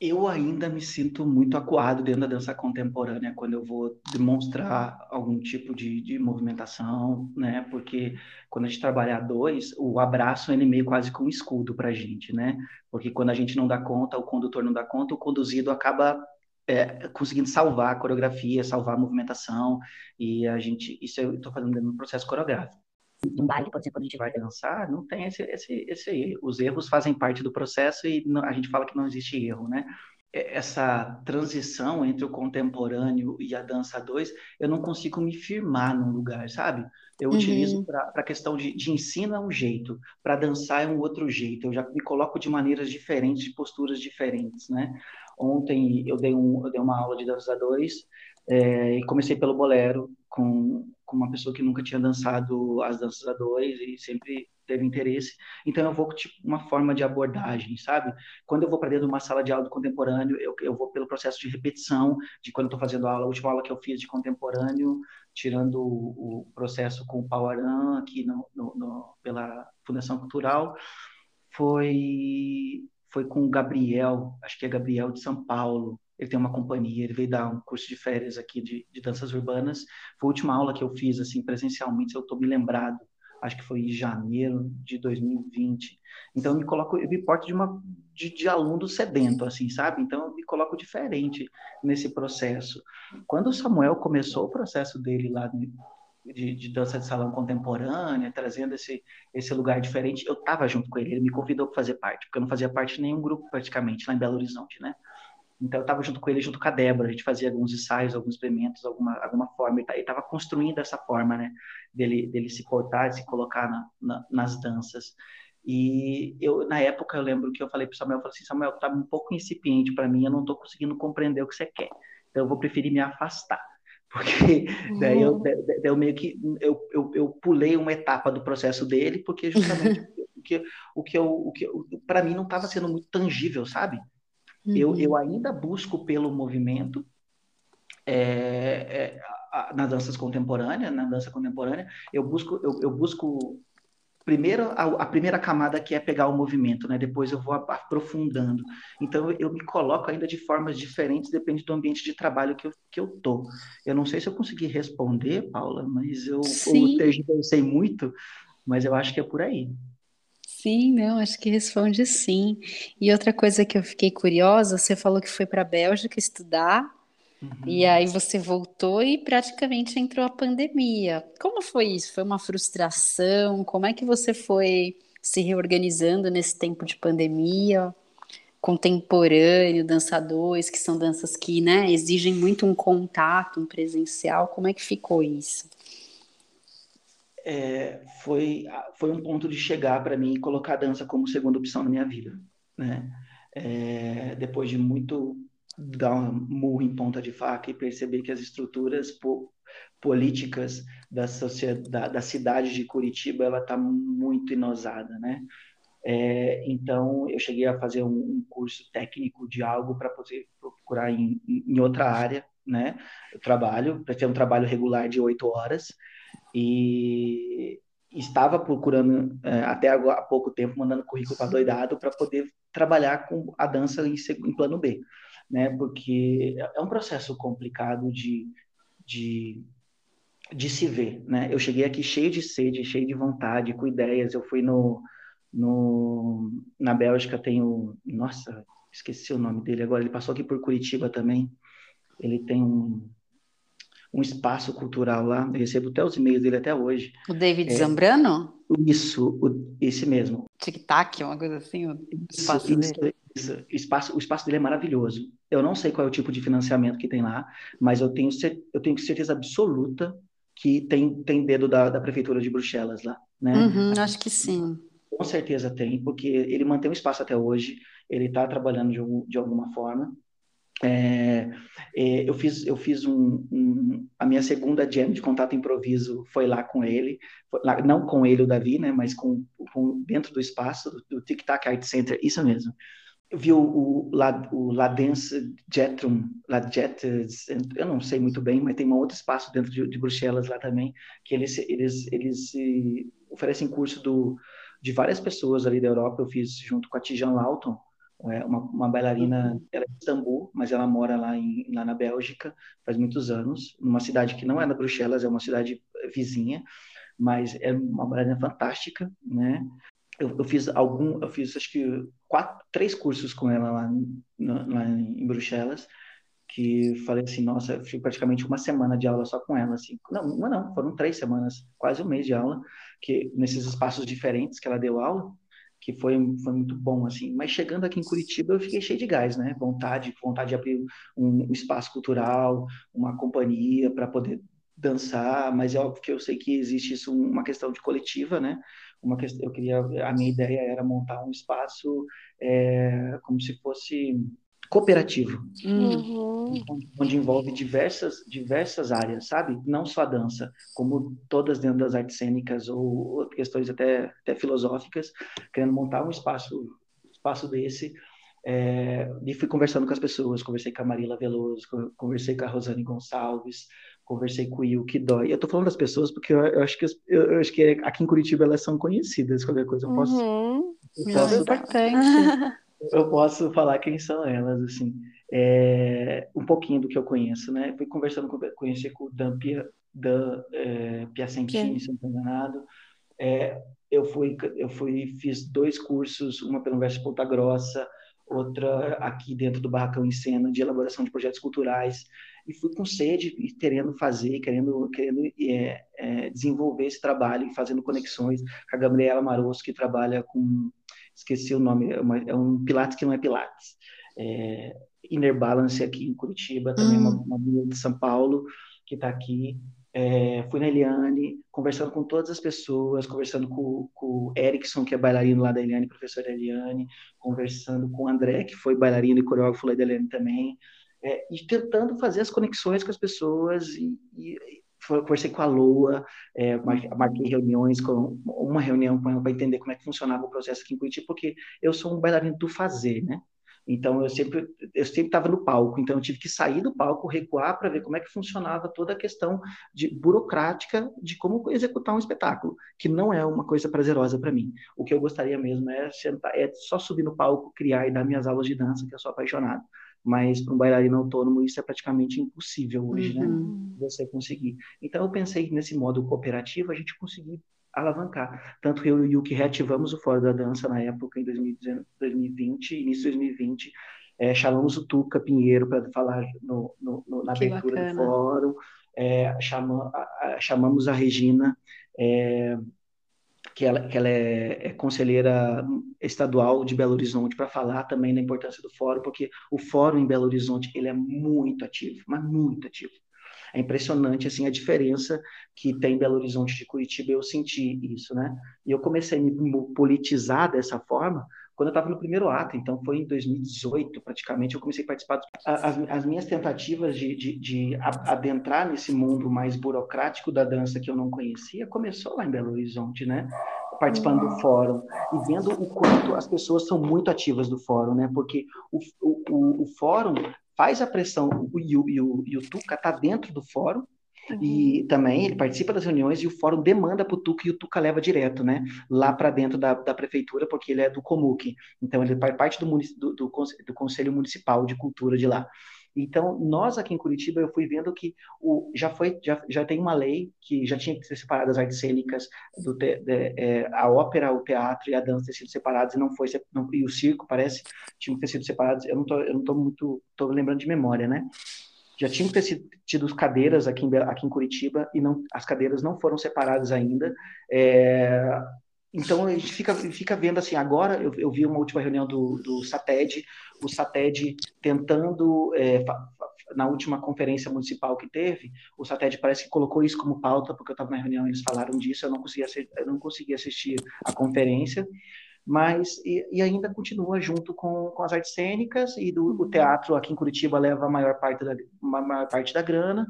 Eu ainda me sinto muito acuado dentro da dança contemporânea quando eu vou demonstrar algum tipo de, de movimentação, né? Porque quando a gente trabalha a dois, o abraço ele é meio quase com um escudo para a gente, né? Porque quando a gente não dá conta, o condutor não dá conta, o conduzido acaba é, conseguindo salvar a coreografia, salvar a movimentação, e a gente, isso eu estou fazendo no processo coreográfico um baile, por exemplo, quando a gente vai dançar, não tem esse, esse, esse Os erros fazem parte do processo e não, a gente fala que não existe erro, né? Essa transição entre o contemporâneo e a dança 2, eu não consigo me firmar num lugar, sabe? Eu uhum. utilizo para a questão de, de ensino é um jeito, para dançar é um outro jeito. Eu já me coloco de maneiras diferentes, de posturas diferentes, né? Ontem eu dei, um, eu dei uma aula de dança 2 é, e comecei pelo bolero com com uma pessoa que nunca tinha dançado as danças a dois e sempre teve interesse. Então eu vou com tipo, uma forma de abordagem, sabe? Quando eu vou para dentro de uma sala de aula do contemporâneo, eu, eu vou pelo processo de repetição de quando eu estou fazendo aula, a última aula que eu fiz de contemporâneo, tirando o, o processo com o Pauaran aqui no, no, no, pela Fundação Cultural, foi foi com o Gabriel, acho que é Gabriel de São Paulo, ele tem uma companhia, ele veio dar um curso de férias aqui de, de danças urbanas. Foi a última aula que eu fiz, assim, presencialmente, se eu estou me lembrado, acho que foi em janeiro de 2020. Então, eu me coloco, eu me porto de, uma, de, de aluno sedento, assim, sabe? Então, eu me coloco diferente nesse processo. Quando o Samuel começou o processo dele lá de, de, dança de salão contemporânea, trazendo esse, esse lugar diferente, eu estava junto com ele, ele me convidou para fazer parte, porque eu não fazia parte de nenhum grupo praticamente lá em Belo Horizonte, né? Então eu estava junto com ele, junto com a Débora, a gente fazia alguns ensaios, alguns experimentos, alguma, alguma forma, ele estava construindo essa forma, né, dele, dele se portar, se colocar na, na, nas danças. E eu, na época, eu lembro que eu falei para Samuel, eu falei assim, Samuel, está um pouco incipiente para mim, eu não estou conseguindo compreender o que você quer. Então eu vou preferir me afastar. Porque daí eu, uhum. daí eu meio que eu, eu, eu pulei uma etapa do processo dele, porque justamente o que, o que eu, o que para mim não estava sendo muito tangível, sabe? Uhum. Eu, eu ainda busco pelo movimento é, é, na dança contemporânea, na dança contemporânea, eu busco, eu, eu busco primeiro a, a, primeira camada que é pegar o movimento, né? Depois eu vou aprofundando. Então eu me coloco ainda de formas diferentes, depende do ambiente de trabalho que eu, que eu tô. Eu não sei se eu consegui responder, Paula, mas eu, eu sei muito, mas eu acho que é por aí. Sim, não, acho que responde sim. E outra coisa que eu fiquei curiosa, você falou que foi para a Bélgica estudar, uhum. e aí você voltou e praticamente entrou a pandemia. Como foi isso? Foi uma frustração? Como é que você foi se reorganizando nesse tempo de pandemia? Contemporâneo, dançadores, que são danças que né, exigem muito um contato, um presencial. Como é que ficou isso? É, foi, foi um ponto de chegar para mim e colocar a dança como segunda opção na minha vida, né? É, depois de muito dar um murro em ponta de faca e perceber que as estruturas po políticas da sociedade, da cidade de Curitiba, ela está muito inosada, né? É, então, eu cheguei a fazer um, um curso técnico de algo para poder procurar em, em, outra área, né? Eu trabalho, para ter um trabalho regular de oito horas, e estava procurando é, até há pouco tempo mandando currículo para doidado para poder trabalhar com a dança em, em, plano B, né? Porque é um processo complicado de, de de se ver, né? Eu cheguei aqui cheio de sede, cheio de vontade, com ideias. Eu fui no, no na Bélgica tem o, nossa, esqueci o nome dele agora. Ele passou aqui por Curitiba também. Ele tem um um espaço cultural lá. Eu recebo até os e-mails dele até hoje. O David é, Zambrano? Isso, o, esse mesmo. Tic-tac, uma coisa assim, o espaço isso, dele. Isso, isso. O, espaço, o espaço dele é maravilhoso. Eu não sei qual é o tipo de financiamento que tem lá, mas eu tenho, eu tenho certeza absoluta que tem, tem dedo da, da prefeitura de Bruxelas lá, né? Uhum, acho que sim. Com certeza tem, porque ele mantém o espaço até hoje, ele está trabalhando de, de alguma forma, é, é, eu fiz, eu fiz um, um, a minha segunda jam de contato improviso foi lá com ele, lá, não com ele o Davi, né, mas com, com dentro do espaço do, do Tic Tac Art Center, isso mesmo. Eu vi o, o, La, o La Dance Jetrum, La Jet, eu não sei muito bem, mas tem um outro espaço dentro de, de Bruxelas lá também, que eles, eles, eles oferecem curso do, de várias pessoas ali da Europa, eu fiz junto com a Tijan Lawton, é uma, uma bailarina, uhum. ela é de Istambul, mas ela mora lá, em, lá na Bélgica faz muitos anos, numa cidade que não é da Bruxelas, é uma cidade vizinha, mas é uma bailarina fantástica, né? Eu, eu fiz algum, eu fiz acho que quatro, três cursos com ela lá, lá em Bruxelas, que falei assim, nossa, eu fiz praticamente uma semana de aula só com ela, assim. Não, uma não, foram três semanas, quase um mês de aula, que nesses espaços diferentes que ela deu aula, que foi, foi muito bom, assim. Mas chegando aqui em Curitiba, eu fiquei cheio de gás, né? Vontade, vontade de abrir um, espaço cultural, uma companhia para poder dançar, mas é óbvio que eu sei que existe isso uma questão de coletiva, né? Uma questão, eu queria, a minha ideia era montar um espaço é, como se fosse cooperativo, uhum. onde envolve diversas, diversas áreas, sabe? Não só a dança, como todas dentro das artes cênicas ou questões até, até filosóficas, querendo montar um espaço, espaço desse. É, e fui conversando com as pessoas, conversei com a Marila Veloso, conversei com a Rosane Gonçalves, conversei com o Yuki Dói. Eu tô falando das pessoas porque eu, eu acho que eu, eu, acho que aqui em Curitiba elas são conhecidas, qualquer coisa eu posso. Uhum. Eu posso... É importante. Eu posso falar quem são elas, assim, é, um pouquinho do que eu conheço, né? Fui conversando com, conheci com o Dan, Pia, Dan é, Piacentini, se não estou enganado. É, eu fui, eu fui, fiz dois cursos, uma pelo Universo Ponta Grossa, outra aqui dentro do Barracão em Cena, de elaboração de projetos culturais, e fui com sede e querendo fazer, querendo, querendo é, é, desenvolver esse trabalho fazendo conexões com a Gabriela Marosso, que trabalha com esqueci o nome, é, uma, é um Pilates que não é Pilates. é, Inner Balance aqui em Curitiba, também uma, Hum. uma menina de São Paulo que está aqui. É, fui na Eliane, conversando com todas as pessoas, conversando com, com o Erickson, que é bailarino lá da Eliane, professor da Eliane, conversando com o André, que foi bailarino e coreógrafo lá da Eliane também, é, e tentando fazer as conexões com as pessoas. E, e conversei com a Loa, é, mar- marquei reuniões, com uma reunião com ela para entender como é que funcionava o processo aqui em Curitiba, porque eu sou um bailarino do fazer, né? Então eu sempre eu sempre estava no palco, então eu tive que sair do palco, recuar para ver como é que funcionava toda a questão de burocrática de como executar um espetáculo, que não é uma coisa prazerosa para mim. O que eu gostaria mesmo é sentar, é só subir no palco, criar e dar minhas aulas de dança, que eu sou apaixonado. Mas para um bailarino autônomo isso é praticamente impossível hoje, né? Uhum. Você conseguir. Então eu pensei nesse modo cooperativo a gente conseguir alavancar. Tanto eu e o Yuki reativamos o Fórum da Dança na época, em 2019 2020, início de 2020. É, chamamos o Tuca Pinheiro para falar no, no- no- na Que abertura do bacana. fórum. É, chama- a- chamamos a Regina, é, que ela, que ela é, é conselheira estadual de Belo Horizonte, para falar também da importância do fórum, porque o fórum em Belo Horizonte ele é muito ativo, mas muito ativo. É impressionante assim a diferença que tem Belo Horizonte de Curitiba. Eu senti isso, né? E eu comecei a me politizar dessa forma quando eu estava no primeiro ato. Então foi em 2018, praticamente, eu comecei a participar. dos- As, as minhas tentativas de, de, de adentrar nesse mundo mais burocrático da dança que eu não conhecia começou lá em Belo Horizonte, né? Participando do fórum e vendo o quanto as pessoas são muito ativas do fórum, né? Porque o, o, o, o fórum faz a pressão, o, e, o, e, o, e o Tuca está dentro do fórum, e também ele participa das reuniões e o fórum demanda para o Tuca e o Tuca leva direto, né? Lá para dentro da, da prefeitura, porque ele é do Comuc. Então, ele faz parte do, do, do, do Conselho Municipal de Cultura de lá. Então, nós aqui em Curitiba, eu fui vendo que o, já, foi, já, já tem uma lei que já tinha que ser separadas as artes cênicas, do te- de- é, a ópera, o teatro e a dança ter sido separados, e não foi, não, e o circo, parece, tinham que ter sido separados. Eu não tô, eu não tô muito, tô lembrando de memória, né? Já tinham que ter tido cadeiras aqui em, aqui em Curitiba e não, as cadeiras não foram separadas ainda. É, então a gente fica, fica vendo assim, agora eu, eu vi uma última reunião do, do SATED, o SATED tentando, é, na última conferência municipal que teve, o SATED parece que colocou isso como pauta, porque eu estava na reunião e eles falaram disso, eu não consegui, eu não consegui assistir a conferência, mas e, e ainda continua junto com, com as artes cênicas e do, o teatro aqui em Curitiba leva a maior parte da, maior parte da grana.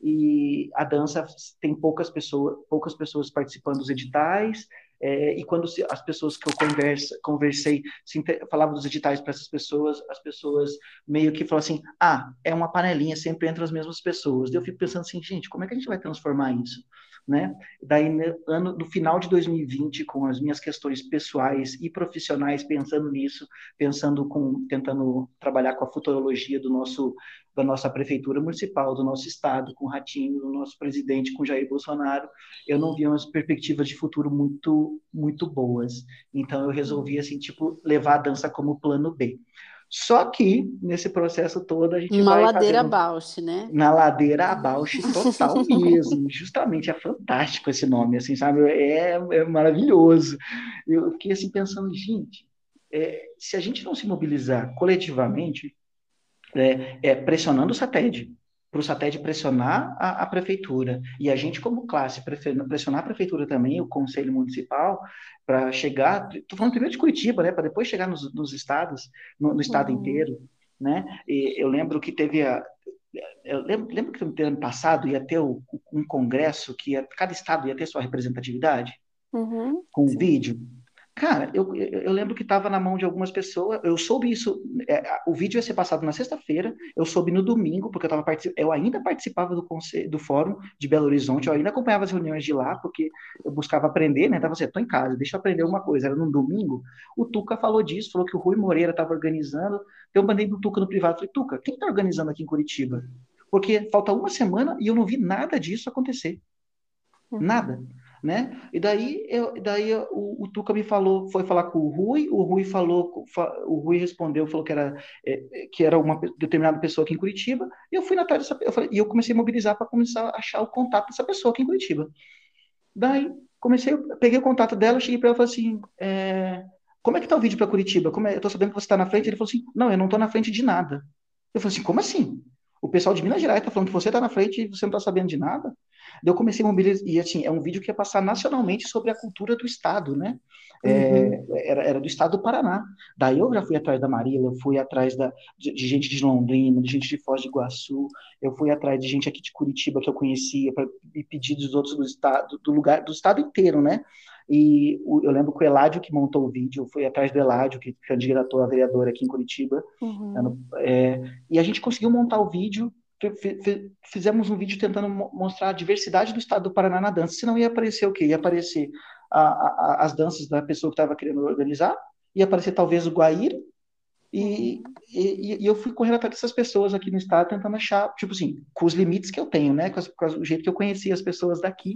E a dança tem poucas pessoas poucas pessoas participando dos editais. É, e quando se, as pessoas que eu conversa, conversei se, inter- falava dos editais para essas pessoas as pessoas meio que falam assim ah é uma panelinha sempre entre as mesmas pessoas. Eu fico pensando assim gente como é que a gente vai transformar isso né? Daí, no, ano, no final de 2020, com as minhas questões pessoais e profissionais, pensando nisso, pensando com, tentando trabalhar com a futurologia do nosso, da nossa prefeitura municipal, do nosso estado, com o Ratinho, do nosso presidente, com Jair Bolsonaro, eu não via umas perspectivas de futuro muito, muito boas. Então, eu resolvi, assim, tipo, levar a dança como plano B. Só que, nesse processo todo, a gente Uma vai ladeira fazendo abaixo, né? na ladeira abaixo total mesmo. Justamente é fantástico esse nome, assim, sabe? É, é maravilhoso. Eu fiquei assim pensando, gente, é, se a gente não se mobilizar coletivamente, é, é, pressionando o SATED, para o SATED pressionar a, a, prefeitura, e a gente, como classe, pressionar a prefeitura também, o conselho municipal, para chegar, estou falando primeiro de Curitiba, né, para depois chegar nos, nos estados, no, no estado uhum. inteiro, né, e eu lembro que teve a, eu lembro, lembro que no ano passado ia ter o, um congresso que ia, cada estado ia ter sua representatividade, uhum. com um vídeo, Cara, eu, eu lembro que estava na mão de algumas pessoas. Eu soube isso. É, o vídeo ia ser passado na sexta-feira. Eu soube no domingo, porque eu, tava eu ainda participava do, conselho, do fórum de Belo Horizonte. Eu ainda acompanhava as reuniões de lá, porque eu buscava aprender, né? Tava assim, tô em casa, deixa eu aprender uma coisa. Era num domingo. O Tuca falou disso, falou que o Rui Moreira estava organizando. Eu mandei pro Tuca no privado. Falei, Tuca, quem está organizando aqui em Curitiba? Porque falta uma semana e eu não vi nada disso acontecer. Nada né? E daí, eu, daí o, o, Tuca me falou, foi falar com o Rui, o Rui falou, o Rui respondeu, falou que era é, que era uma determinada pessoa aqui em Curitiba, e eu fui na tarde dessa, eu falei, e eu comecei a mobilizar para começar a achar o contato dessa pessoa aqui em Curitiba. Daí comecei, peguei o contato dela, cheguei para ela e falei assim, é, como é que tá o vídeo para Curitiba? Como é? Eu tô sabendo que você está na frente. Ele falou assim, não, eu não tô na frente de nada. Eu falei assim, como assim? O pessoal de Minas Gerais tá falando que você tá na frente e você não tá sabendo de nada? Eu comecei a mobilizar, e assim, é um vídeo que ia passar nacionalmente sobre a cultura do Estado, né? É, uhum. era, era do Estado do Paraná. Daí eu já fui atrás da Marília, eu fui atrás da, de, de, gente de Londrina, de gente de Foz do Iguaçu, eu fui atrás de gente aqui de Curitiba que eu conhecia, para pedir dos outros do estado, do lugar, do estado inteiro, né? E o, eu lembro que o Eládio, que montou o vídeo, foi atrás do Eládio, que candidatou a vereador aqui em Curitiba. Uhum. É, e a gente conseguiu montar o vídeo. Fizemos um vídeo tentando mostrar a diversidade do estado do Paraná na dança. Senão ia aparecer o quê? Ia aparecer a, a, as danças da pessoa que estava querendo organizar, ia aparecer talvez o Guaíra, e, e, e, eu fui correndo atrás dessas pessoas aqui no estado, tentando achar, tipo assim, com os limites que eu tenho, né? Com, as, com o jeito que eu conhecia as pessoas daqui,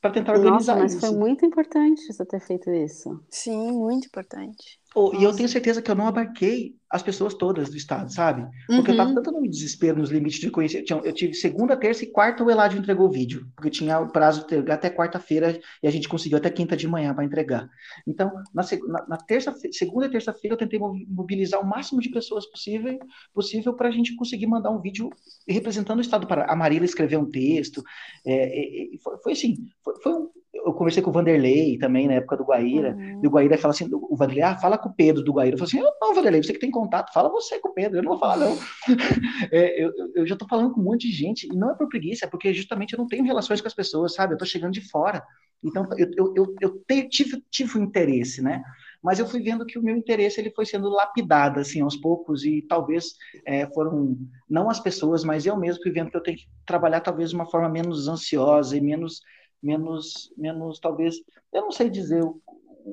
para tentar organizar Nossa, mas isso. foi muito importante você ter feito isso. Sim, muito importante. Oh, e eu tenho certeza que eu não abarquei as pessoas todas do estado, sabe? Porque uhum. eu tava tanto no desespero, nos limites de conhecer. Eu tive segunda, terça e quarta o Eladio entregou o vídeo, porque tinha o prazo de entregar até quarta-feira e a gente conseguiu até quinta de manhã para entregar. Então, na, na, na terça, segunda e terça-feira eu tentei mobilizar o máximo de pessoas possível, possível para a gente conseguir mandar um vídeo representando o estado para a Marília escrever um texto. É, é, foi, foi, assim, foi, foi um, eu conversei com o Vanderlei também, na época do Guaíra, uhum. e o Guaíra fala assim, o Vanderlei, ah, fala com o Pedro do Guaíra. Eu falei assim, eu, não, Vanderlei, você que tem contato, fala você com o Pedro, eu não vou falar não. é, eu, eu já estou falando com um monte de gente, e não é por preguiça, é porque justamente eu não tenho relações com as pessoas, sabe? Eu estou chegando de fora. Então, eu, eu, eu, eu te, tive, tive um interesse, né? Mas eu fui vendo que o meu interesse ele foi sendo lapidado, assim, aos poucos, e talvez é, foram, não as pessoas, mas eu mesmo fui vendo que eu tenho que trabalhar talvez de uma forma menos ansiosa e menos menos, menos talvez, eu não sei dizer o,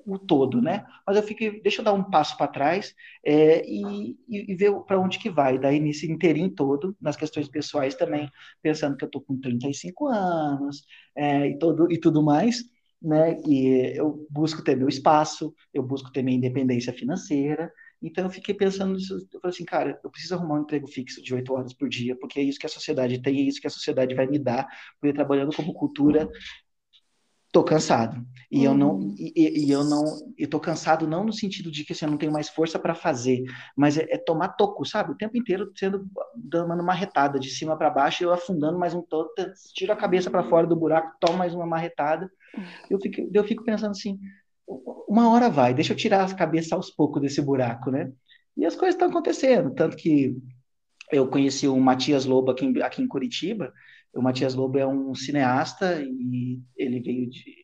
o todo, né? Mas eu fiquei, deixa eu dar um passo para trás é, e, e, ver para onde que vai. Daí, nesse inteirinho todo, nas questões pessoais também, pensando que eu estou com 35 anos é, e, todo, e tudo mais, né? E eu busco ter meu espaço, eu busco ter minha independência financeira, então eu fiquei pensando nisso, eu falei assim, cara, eu preciso arrumar um emprego fixo de oito horas por dia, porque é isso que a sociedade tem, é isso que a sociedade vai me dar, porque trabalhando como cultura, tô cansado. E uhum. eu não uhum. e, e, eu não e tô cansado não no sentido de que assim, eu não tenho mais força para fazer, mas é, é, tomar toco, sabe? O tempo inteiro sendo dando uma marretada de cima para baixo, eu afundando mais um todo, tiro a cabeça para fora do buraco, tomo mais uma marretada. Eu fico eu fico pensando assim, uma hora vai, deixa eu tirar a cabeça aos poucos desse buraco, né? E as coisas estão acontecendo, tanto que eu conheci o Matias Lobo aqui em, aqui em Curitiba. O Matias Lobo é um cineasta e ele veio de.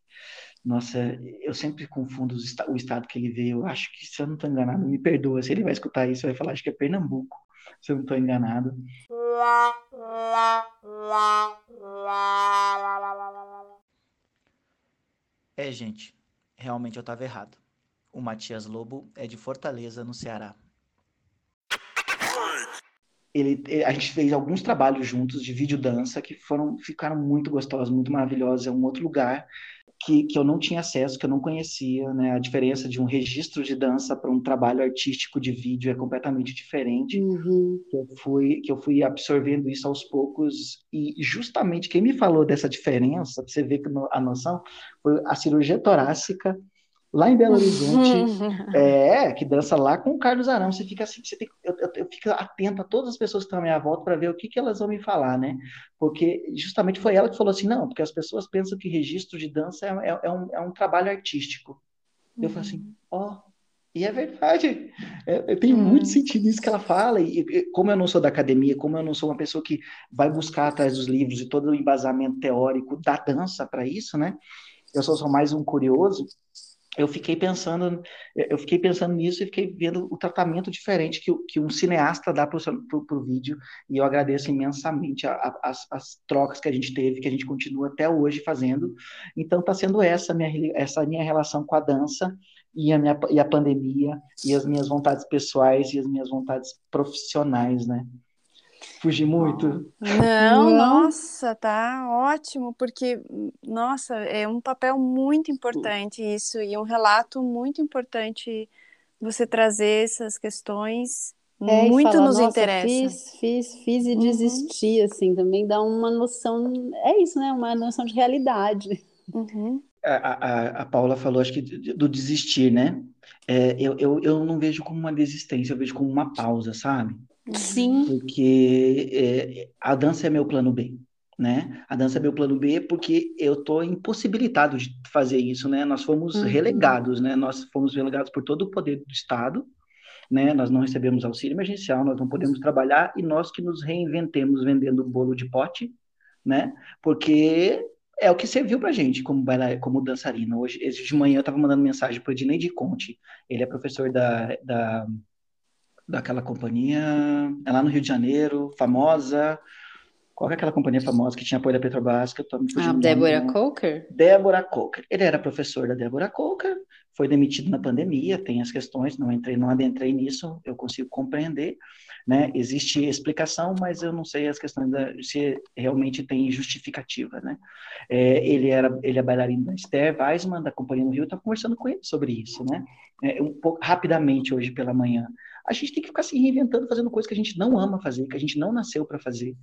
Nossa, eu sempre confundo o estado que ele veio. Eu acho que, se eu não estou enganado, me perdoa. Se ele vai escutar isso, vai falar, acho que é Pernambuco, se eu não estou enganado. É, gente, realmente eu estava errado. O Matias Lobo é de Fortaleza, no Ceará. Ele, a gente fez alguns trabalhos juntos de vídeo dança que foram ficaram muito gostosos, muito maravilhosos. É um outro lugar que, que eu não tinha acesso, que eu não conhecia, né? A diferença de um registro de dança para um trabalho artístico de vídeo é completamente diferente. Uhum. Que eu fui que eu fui absorvendo isso aos poucos e justamente quem me falou dessa diferença, para você ver a noção, foi a cirurgia torácica lá em Belo Horizonte, é, que dança lá com o Carlos Arão. Você fica assim, você tem, eu, eu, eu, fico atento a todas as pessoas que estão à minha volta para ver o que, que elas vão me falar, né? Porque justamente foi ela que falou assim, não, porque as pessoas pensam que registro de dança é, é, é um, é um trabalho artístico. Uhum. Eu falo assim, ó, oh, e é verdade, é, tem uhum. muito sentido isso que ela fala, e, e, como eu não sou da academia, como eu não sou uma pessoa que vai buscar atrás dos livros e todo o embasamento teórico da dança para isso, né? Eu sou só mais um curioso, eu fiquei pensando, eu fiquei pensando nisso e fiquei vendo o tratamento diferente que, que um cineasta dá para o vídeo, e eu agradeço imensamente a, a, as, as, trocas que a gente teve, que a gente continua até hoje fazendo. Então está sendo essa minha, essa minha relação com a dança e a, minha, e a pandemia, e as minhas vontades pessoais e as minhas vontades profissionais, né? Fugi muito? Não, nossa, tá ótimo, porque, nossa, é um papel muito importante isso, e um relato muito importante você trazer essas questões, é, muito falar, nos interessa. Fiz, fiz, fiz e uhum. desisti, assim, também dá uma noção, é isso, né, uma noção de realidade. Uhum. A, a, a Paula falou, acho que, do desistir, né? é, eu, eu, eu não vejo como uma desistência, eu vejo como uma pausa, sabe? Sim. Porque é, a dança é meu plano B, né? A dança é meu plano B porque eu estou impossibilitado de fazer isso, né? Nós fomos Uhum. relegados, né? Nós fomos relegados por todo o poder do Estado, né? Nós não recebemos auxílio emergencial, nós não podemos trabalhar e nós que nos reinventemos vendendo bolo de pote, né? Porque é o que serviu pra gente como como dançarina. Hoje, de manhã eu estava mandando mensagem para o Ednei de Conte, ele é professor da, da daquela companhia, é lá no Rio de Janeiro, famosa. Qual é aquela companhia famosa que tinha apoio da Petrobras? Que eu tô me A fugindo o nome, Débora né? Coker? Débora Coker. Ele era professor da Débora Coker, foi demitido na pandemia, tem as questões, não entrei, não adentrei nisso, eu consigo compreender, né? Existe explicação, mas eu não sei as questões da, se realmente tem justificativa, né? É, ele era, ele é bailarino da Esther Weissman, da Companhia no Rio, eu estava conversando com ele sobre isso, né? É, um pouco rapidamente hoje pela manhã. A gente tem que ficar se reinventando, fazendo coisas que a gente não ama fazer, que a gente não nasceu para fazer,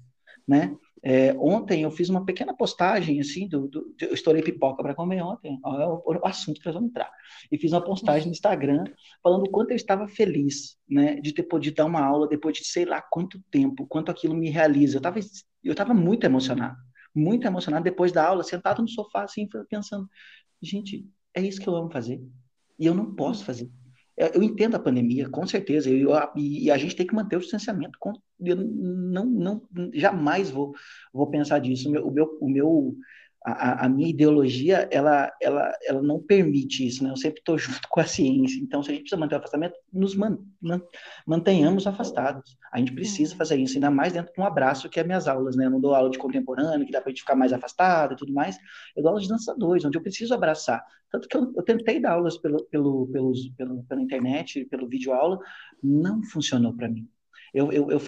né? É, ontem eu fiz uma pequena postagem, assim, do, do eu estourei pipoca para comer ontem, é o, o, assunto que nós vamos entrar. E fiz uma postagem no Instagram falando o quanto eu estava feliz, né, de ter podido dar uma aula depois de sei lá quanto tempo, quanto aquilo me realiza. Eu estava eu tava muito emocionado, muito emocionado depois da aula, sentado no sofá, assim, pensando, gente, é isso que eu amo fazer. E eu não posso fazer. Eu entendo a pandemia, com certeza, eu, e a gente tem que manter o distanciamento. Eu não, não, jamais vou, vou pensar disso. O meu, o meu, o meu a, a, minha ideologia, ela, ela, ela não permite isso, né? Eu sempre estou junto com a ciência. Então, se a gente precisa manter o afastamento, nos man, man, mantenhamos afastados. A gente precisa fazer isso, ainda mais dentro de um abraço, que é minhas aulas, né? Eu não dou aula de contemporâneo, que dá para a gente ficar mais afastado e tudo mais. Eu dou aula de dançadores, onde eu preciso abraçar. Tanto que eu, eu tentei dar aulas pelo, pelo, pelos, pelo, pela internet, pelo vídeo aula, não funcionou para mim. Eu, eu, eu,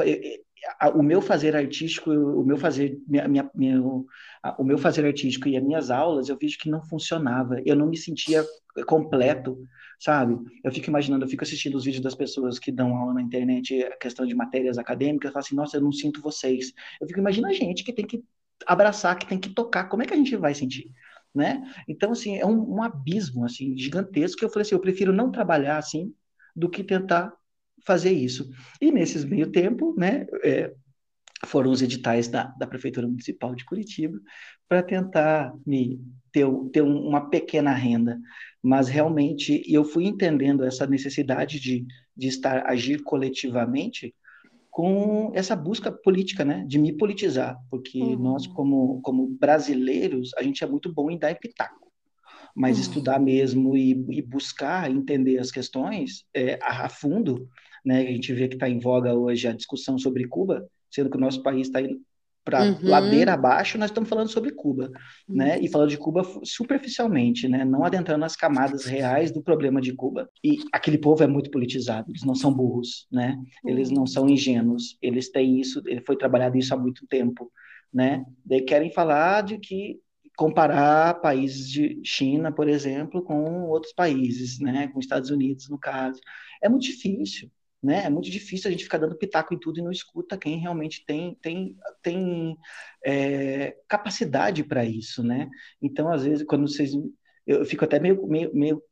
o meu fazer artístico, o meu fazer, minha, minha, minha, o meu fazer artístico e as minhas aulas, eu vejo que não funcionava. Eu não me sentia completo, sabe? Eu fico imaginando, eu fico assistindo os vídeos das pessoas que dão aula na internet, a questão de matérias acadêmicas, eu falo assim, nossa, eu não sinto vocês. Eu fico imaginando a gente que tem que abraçar, que tem que tocar, como é que a gente vai sentir? Né? Então, assim, é um, um abismo, assim, gigantesco, que eu falei assim, eu prefiro não trabalhar assim, do que tentar fazer isso. E nesses meio tempo, né, é, foram os editais da, da Prefeitura Municipal de Curitiba para tentar me ter, ter uma pequena renda. Mas realmente eu fui entendendo essa necessidade de, de estar, agir coletivamente com essa busca política, né, de me politizar, porque uhum. nós, como, como brasileiros, a gente é muito bom em dar pitaco mas uhum. estudar mesmo e, e, buscar entender as questões é, a, a, fundo, né? A gente vê que está em voga hoje a discussão sobre Cuba, sendo que o nosso país está indo para uhum. ladeira abaixo, nós estamos falando sobre Cuba, uhum. né? E falando de Cuba superficialmente, né? Não adentrando nas camadas reais do problema de Cuba. E aquele povo é muito politizado, eles não são burros, né? Eles não são ingênuos, eles têm isso, foi trabalhado isso há muito tempo, né? Daí querem falar de que comparar países de China, por exemplo, com outros países, né, com Estados Unidos, no caso. É muito difícil, né? É muito difícil a gente ficar dando pitaco em tudo e não escuta quem realmente tem, tem, tem é, capacidade para isso, né? Então, às vezes, quando vocês... Eu fico até meio, meio, meio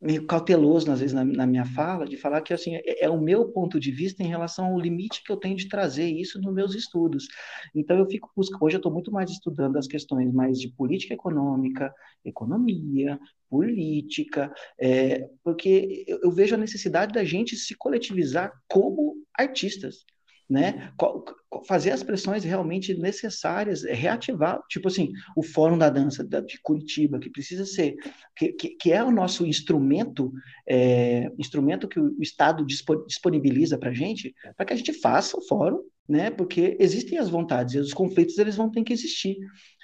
meio cauteloso, às vezes, na, na, minha fala, de falar que, assim, é, é, o meu ponto de vista em relação ao limite que eu tenho de trazer isso nos meus estudos. Então, eu fico buscando, hoje eu estou muito mais estudando as questões mais de política econômica, economia, política, é, porque eu, eu vejo a necessidade da gente se coletivizar como artistas, né? Fazer as pressões realmente necessárias, reativar, tipo assim, o Fórum da Dança de Curitiba, que precisa ser, que, que, que é o nosso instrumento, é, instrumento que o Estado disponibiliza para a gente, para que a gente faça o fórum, né? Porque existem as vontades e os conflitos eles vão ter que existir,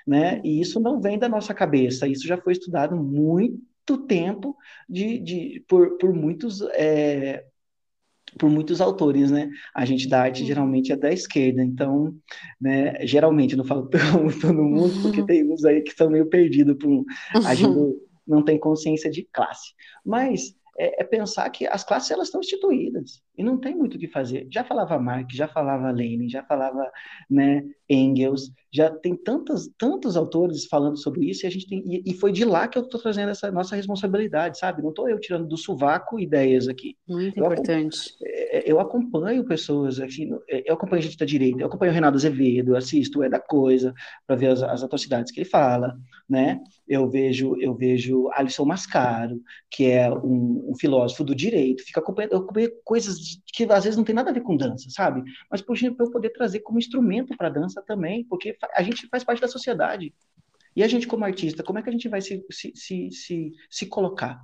né? E isso não vem da nossa cabeça, isso já foi estudado muito tempo de, de por, por muitos é, por muitos autores, né? A gente da arte geralmente é da esquerda, então, né, geralmente, não falo todo mundo, porque tem uns aí que estão meio perdidos, por um, agindo, não tem consciência de classe. Mas é, é, pensar que as classes elas estão instituídas e não tem muito o que fazer. Já falava Marx, já falava Lenin, já falava, né, Engels, já tem tantos, tantos autores falando sobre isso e a gente tem, e, e foi de lá que eu estou trazendo essa nossa responsabilidade, sabe? Não estou eu tirando do sovaco ideias aqui. Muito eu importante. Eu acompanho pessoas aqui, é, eu acompanho gente da direita, eu acompanho o Renato Azevedo, eu assisto É da Coisa para ver as, as atrocidades que ele fala, né? Eu vejo eu vejo Alisson Mascaro, que é um, um filósofo do direito, fica acompanhando, eu acompanho coisas que às vezes não tem nada a ver com dança, sabe? Mas por eu poder trazer como instrumento para dança também, porque a gente faz parte da sociedade. E a gente, como artista, como é que a gente vai se, se, se, se, se colocar?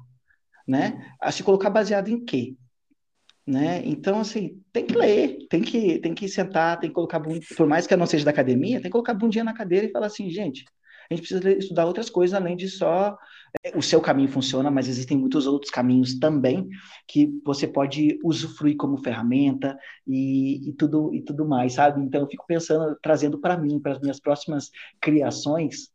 Né? A se colocar baseado em quê? Né? Então, assim, tem que ler, tem que, tem que sentar, tem que colocar, por mais que eu não seja da academia, tem que colocar bundinha na cadeira e falar assim, gente, a gente precisa estudar outras coisas além de só é, o seu caminho funciona, mas existem muitos outros caminhos também que você pode usufruir como ferramenta e, e tudo e tudo mais, sabe? Então eu fico pensando, trazendo para mim, para as minhas próximas criações,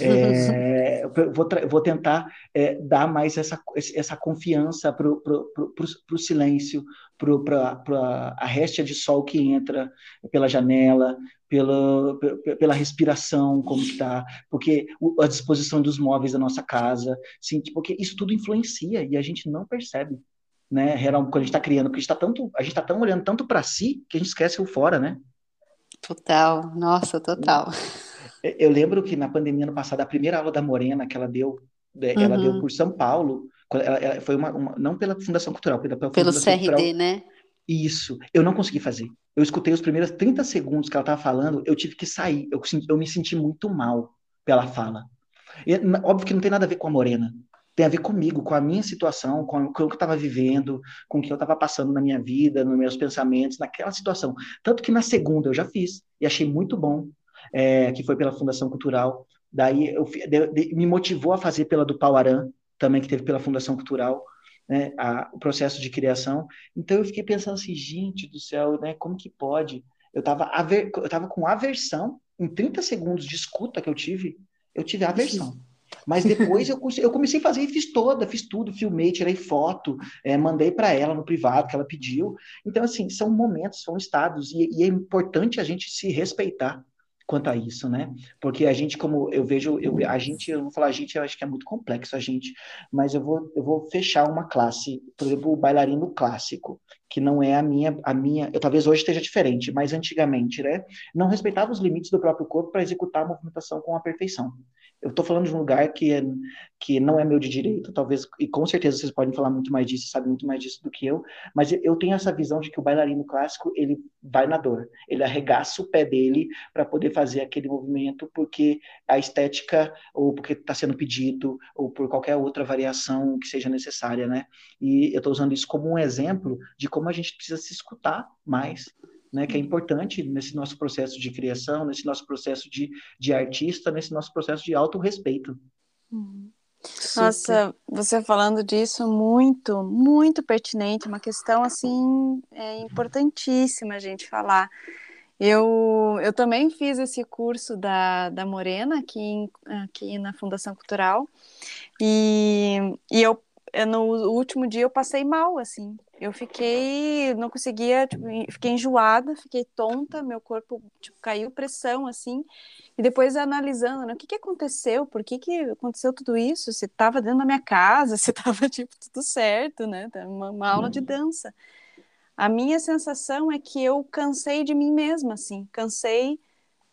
é, vou, vou, tentar é, dar mais essa, essa confiança para o silêncio, para a réstia de sol que entra pela janela, pela, pela respiração, como está, porque a disposição dos móveis da nossa casa, sim, porque isso tudo influencia e a gente não percebe, né? Quando a gente está criando, porque a gente está tanto, a gente está tão olhando tanto para si que a gente esquece o fora, né? Total, nossa, total. Eu lembro que na pandemia ano passado, a primeira aula da Morena que ela deu, né, ela uhum. deu por São Paulo, ela, ela foi uma, uma, não pela Fundação Cultural, pela, pela pelo Fundação CRD, Cultural. né? Isso, eu não consegui fazer. Eu escutei os primeiros 30 segundos que ela estava falando, eu tive que sair. Eu, eu me senti muito mal pela fala. E, óbvio que não tem nada a ver com a Morena. Tem a ver comigo, com a minha situação, com, com o que eu estava vivendo, com o que eu estava passando na minha vida, nos meus pensamentos, naquela situação. Tanto que na segunda eu já fiz e achei muito bom, é, que foi pela Fundação Cultural. Daí eu, de, de, me motivou a fazer pela do Pauarã, também que teve pela Fundação Cultural né, a, o processo de criação. Então eu fiquei pensando assim, gente do céu, né, como que pode? Eu estava eu tava com aversão, em 30 segundos de escuta que eu tive, eu tive aversão. Mas depois eu, eu comecei a fazer e fiz toda, fiz tudo, filmei, tirei foto, é, mandei para ela no privado que ela pediu. Então, assim, são momentos, são estados, e, e é importante a gente se respeitar quanto a isso, né? Porque a gente, como eu vejo, eu, a gente, eu vou falar a gente, eu acho que é muito complexo a gente, mas eu vou, eu vou fechar uma classe, por exemplo, o bailarino clássico, que não é a minha, a minha, eu talvez hoje esteja diferente, mas antigamente, né? Não respeitava os limites do próprio corpo para executar a movimentação com a perfeição. Eu estou falando de um lugar que, é, que não é meu de direito, talvez, e com certeza vocês podem falar muito mais disso, sabem muito mais disso do que eu, mas eu tenho essa visão de que o bailarino clássico, ele vai na dor, ele arregaça o pé dele para poder fazer aquele movimento, porque a estética, ou porque está sendo pedido, ou por qualquer outra variação que seja necessária, né? E eu estou usando isso como um exemplo de como a gente precisa se escutar mais, né, que é importante nesse nosso processo de criação, nesse nosso processo de, de artista, nesse nosso processo de autorrespeito. Uhum. Nossa, você falando disso, muito, muito pertinente, uma questão, assim, é importantíssima a gente falar. Eu, eu também fiz esse curso da, da Morena aqui, em, aqui na Fundação Cultural, e, e eu, no último dia eu passei mal, assim, eu fiquei, não conseguia, tipo, fiquei enjoada, fiquei tonta, meu corpo tipo, caiu pressão, assim, e depois analisando, né, o que, que aconteceu, por que, que aconteceu tudo isso, se estava dentro da minha casa, se estava, tipo, tudo certo, né, uma, uma aula de dança. A minha sensação é que eu cansei de mim mesma, assim, cansei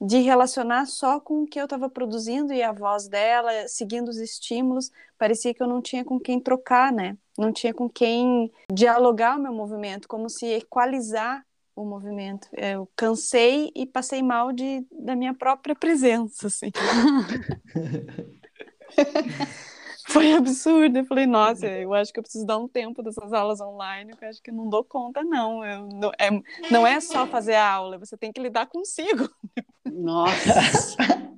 de relacionar só com o que eu estava produzindo e a voz dela, seguindo os estímulos, parecia que eu não tinha com quem trocar, né? Não tinha com quem dialogar o meu movimento, como se equalizar o movimento. Eu cansei e passei mal de, da minha própria presença, assim. Foi absurdo. Eu falei, nossa, eu acho que eu preciso dar um tempo dessas aulas online, eu acho que eu não dou conta, não. Eu, não, é, não é só fazer a aula, você tem que lidar consigo. Nossa!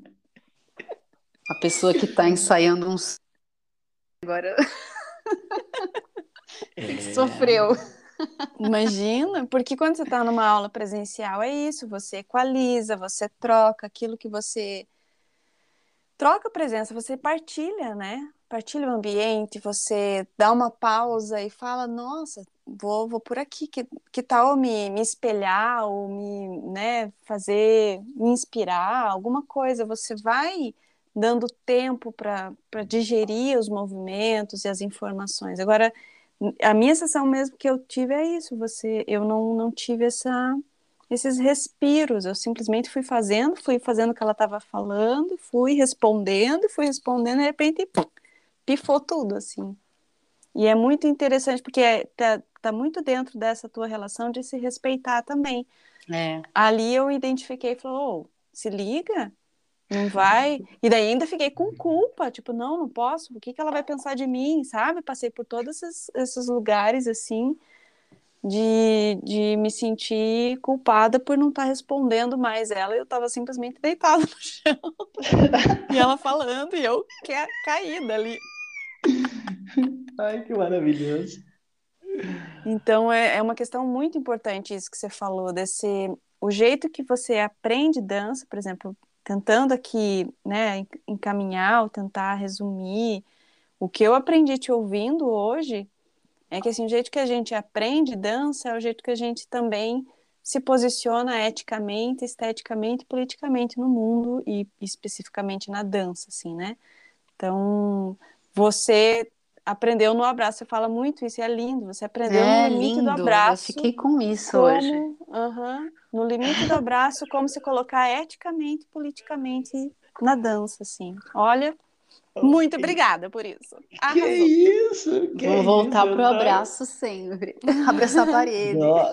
a pessoa que está ensaiando um. Agora. É... sofreu. Imagina, porque quando você está numa aula presencial é isso, você equaliza, você troca aquilo que você troca presença, você partilha, né? Partilha o ambiente, você dá uma pausa e fala, nossa, vou, vou por aqui, que, que tal me, me espelhar ou me né, fazer, me inspirar, alguma coisa. Você vai dando tempo para digerir os movimentos e as informações. Agora, a minha sensação mesmo que eu tive é isso, você, eu não, não tive essa, esses respiros, eu simplesmente fui fazendo, fui fazendo o que ela estava falando, fui respondendo, fui respondendo, de repente, pum, pifou tudo, assim. E é muito interessante, porque é, tá, tá muito dentro dessa tua relação de se respeitar também. É. Ali eu identifiquei e falei, oh, se liga, não vai. E daí ainda fiquei com culpa, tipo, não, não posso. O que, que ela vai pensar de mim, sabe? Passei por todos esses, esses lugares assim de, de me sentir culpada por não estar tá respondendo mais ela. Eu estava simplesmente deitada no chão e ela falando e eu que caída ali. Ai, que maravilhoso. Então é, é uma questão muito importante isso que você falou desse o jeito que você aprende dança, por exemplo, tentando aqui, né, encaminhar ou tentar resumir o que eu aprendi te ouvindo hoje, é que assim, o jeito que a gente aprende dança é o jeito que a gente também se posiciona eticamente, esteticamente, politicamente no mundo e especificamente na dança, assim, né? Então, você aprendeu no abraço, você fala muito isso, é lindo, você aprendeu é, no limite lindo. do abraço. Eu fiquei com isso como, hoje. Uh -huh, no limite do abraço, como se colocar eticamente, politicamente na dança, assim. Olha, muito obrigada por isso. Que isso? Que Vou voltar isso, pro tá? abraço sempre. Abraçar a parede. Não,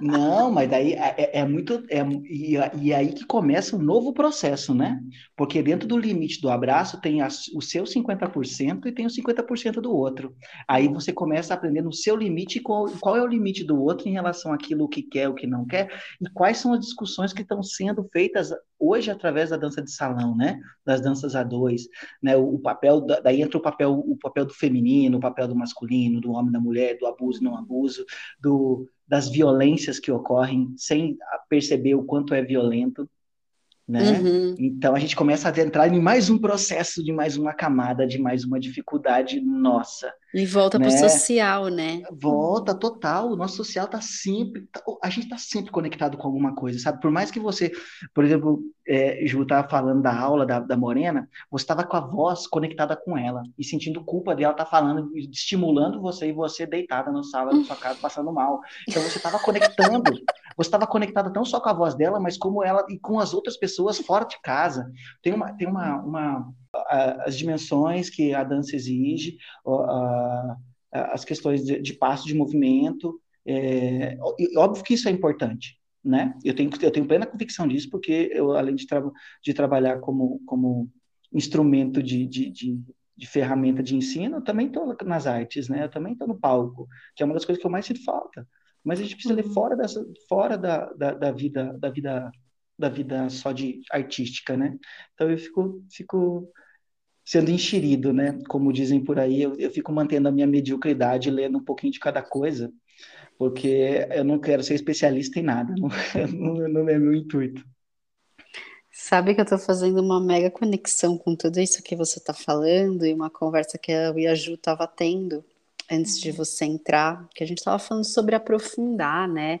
não, mas daí é, é- é muito. É, e, e aí que começa um novo processo, né? Porque dentro do limite do abraço tem as- o seu 50% e tem o 50% do outro. Aí você começa a aprender no seu limite qual, qual é o limite do outro em relação àquilo que quer, o que não quer, e quais são as discussões que estão sendo feitas hoje através da dança de salão, né? Das danças a dois, né? O, o papel, da- daí entra o papel, o papel do feminino, o papel do masculino, do homem, da mulher, do abuso, não abuso, do, das violências que ocorrem sem perceber o quanto é violento, né? Uhum. Então a gente começa a entrar em mais um processo de mais uma camada, de mais uma dificuldade nossa. E volta Né? social, né? Volta total, o nosso social tá sempre, tá- a gente tá sempre conectado com alguma coisa, sabe? Por mais que você, por exemplo, é, Ju estava falando da aula da, da Morena, você estava com a voz conectada com ela e sentindo culpa dela estar falando, estimulando você e você deitada na sala da sua casa passando mal. Então você estava conectando, você estava conectada não só com a voz dela, mas como ela e com as outras pessoas fora de casa. Tem uma, tem uma, uma as dimensões que a dança exige, as questões de, de passo de movimento. É, óbvio que isso é importante, né? Eu tenho, eu tenho plena convicção disso, porque eu, além de, tra de trabalhar como, como instrumento de, de, de, de ferramenta de ensino, eu também estou nas artes, né? Eu também estou no palco, que é uma das coisas que eu mais sinto falta. Mas a gente precisa ler fora dessa, fora da, da, da vida, da vida, da vida só de artística, né? Então eu fico, fico sendo enxerido, né? Como dizem por aí, eu, eu fico mantendo a minha mediocridade, lendo um pouquinho de cada coisa, porque eu não quero ser especialista em nada, não, não, não é meu intuito. Sabe que eu tô fazendo uma mega conexão com tudo isso que você tá falando e uma conversa que eu e a Ju tava tendo antes de você entrar, que a gente tava falando sobre aprofundar, né?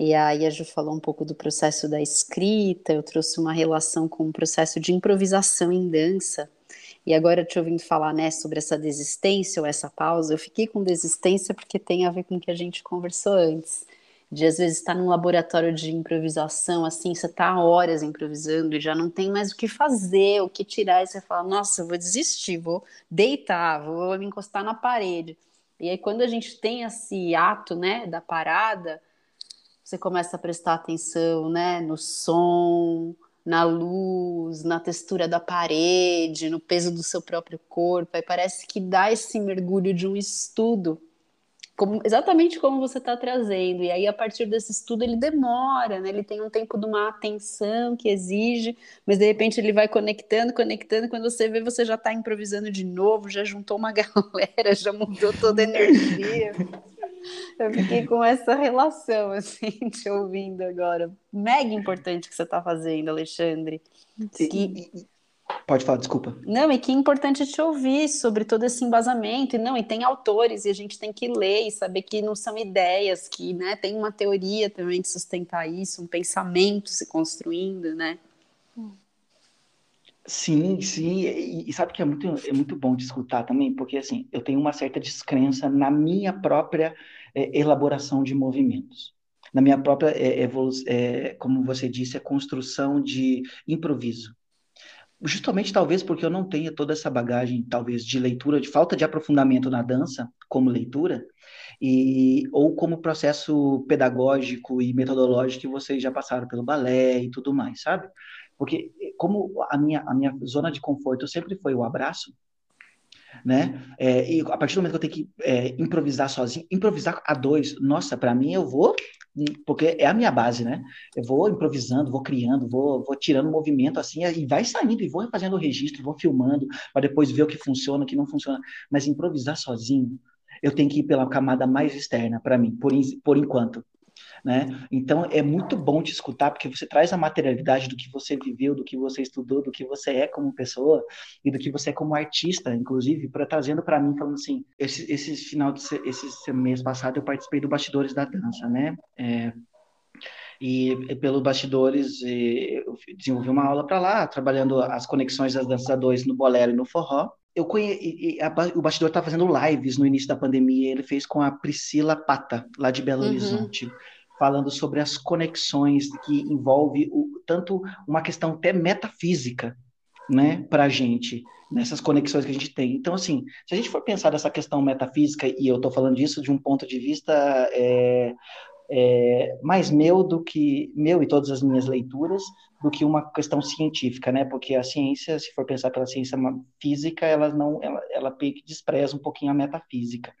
E aí a Ju falou um pouco do processo da escrita, eu trouxe uma relação com o processo de improvisação em dança. E agora te ouvindo falar, né, sobre essa desistência ou essa pausa, eu fiquei com desistência porque tem a ver com o que a gente conversou antes. De às vezes estar num laboratório de improvisação, assim, você tá horas improvisando e já não tem mais o que fazer, o que tirar, e você fala, nossa, vou desistir, vou deitar, vou me encostar na parede. E aí quando a gente tem esse ato, né, da parada, você começa a prestar atenção, né, no som, na luz, na textura da parede, no peso do seu próprio corpo. Aí parece que dá esse mergulho de um estudo, como- exatamente como você está trazendo. E aí, a partir desse estudo, ele demora, né? Ele tem um tempo de uma atenção que exige, mas de repente ele vai conectando, conectando. Quando você vê, você já está improvisando de novo, já juntou uma galera, já mudou toda a energia. Eu fiquei com essa relação, assim, te ouvindo agora. Mega importante que você está fazendo, Alexandre. E, Que- Pode falar, desculpa. Não, e que importante te ouvir sobre todo esse embasamento. E não, e tem autores, e a gente tem que ler e saber que não são ideias, que né, tem uma teoria também de sustentar isso, um pensamento se construindo, né? Sim, sim, e, e sabe que é muito, é muito bom de escutar também, porque assim, eu tenho uma certa descrença na minha própria é, elaboração de movimentos, na minha própria, é, é, como você disse, a construção de improviso. Justamente talvez porque eu não tenha toda essa bagagem, talvez, de leitura, de falta de aprofundamento na dança, como leitura, e, ou como processo pedagógico e metodológico que vocês já passaram pelo balé e tudo mais, sabe? Porque como a minha, a minha zona de conforto sempre foi o abraço, né? É, e a partir do momento que eu tenho que é, improvisar sozinho, improvisar a dois, nossa, para mim eu vou, porque é a minha base, né? Eu vou improvisando, vou criando, vou, vou tirando movimento assim, e vai saindo, e vou fazendo o registro, vou filmando, para depois ver o que funciona, o que não funciona. Mas improvisar sozinho, eu tenho que ir pela camada mais externa para mim, por, por enquanto né? Então é muito bom te escutar porque você traz a materialidade do que você viveu, do que você estudou, do que você é como pessoa e do que você é como artista, inclusive, para trazendo para mim falando assim, esse, esse final de esse mês passado eu participei do Bastidores da Dança, né? É, e pelo bastidores eu desenvolvi uma aula para lá, trabalhando as conexões das danças a dois no bolero e no forró. Eu conhe... A, o bastidor está fazendo lives no início da pandemia, ele fez com a Priscila Pata, lá de Belo uhum. Horizonte falando sobre as conexões que envolve o, tanto uma questão até metafísica, né, para a gente, nessas conexões que a gente tem. Então, assim, se a gente for pensar nessa questão metafísica, e eu estou falando disso de um ponto de vista é, é, mais meu do que meu e todas as minhas leituras, do que uma questão científica, né? Porque a ciência, se for pensar pela ciência física, ela não, ela, ela despreza um pouquinho a metafísica.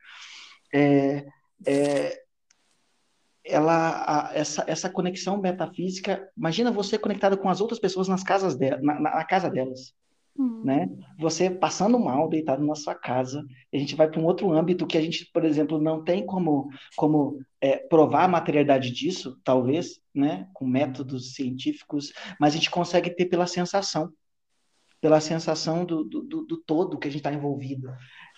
É, é, ela, a, essa, essa conexão metafísica, imagina você conectado com as outras pessoas nas casas de, na, na casa delas, uhum. né? Você passando mal, deitado na sua casa, a gente vai para um outro âmbito que a gente, por exemplo, não tem como, como é, provar a materialidade disso, talvez, né? Com métodos científicos, mas a gente consegue ter pela sensação, pela sensação do, do, do todo que a gente está envolvido.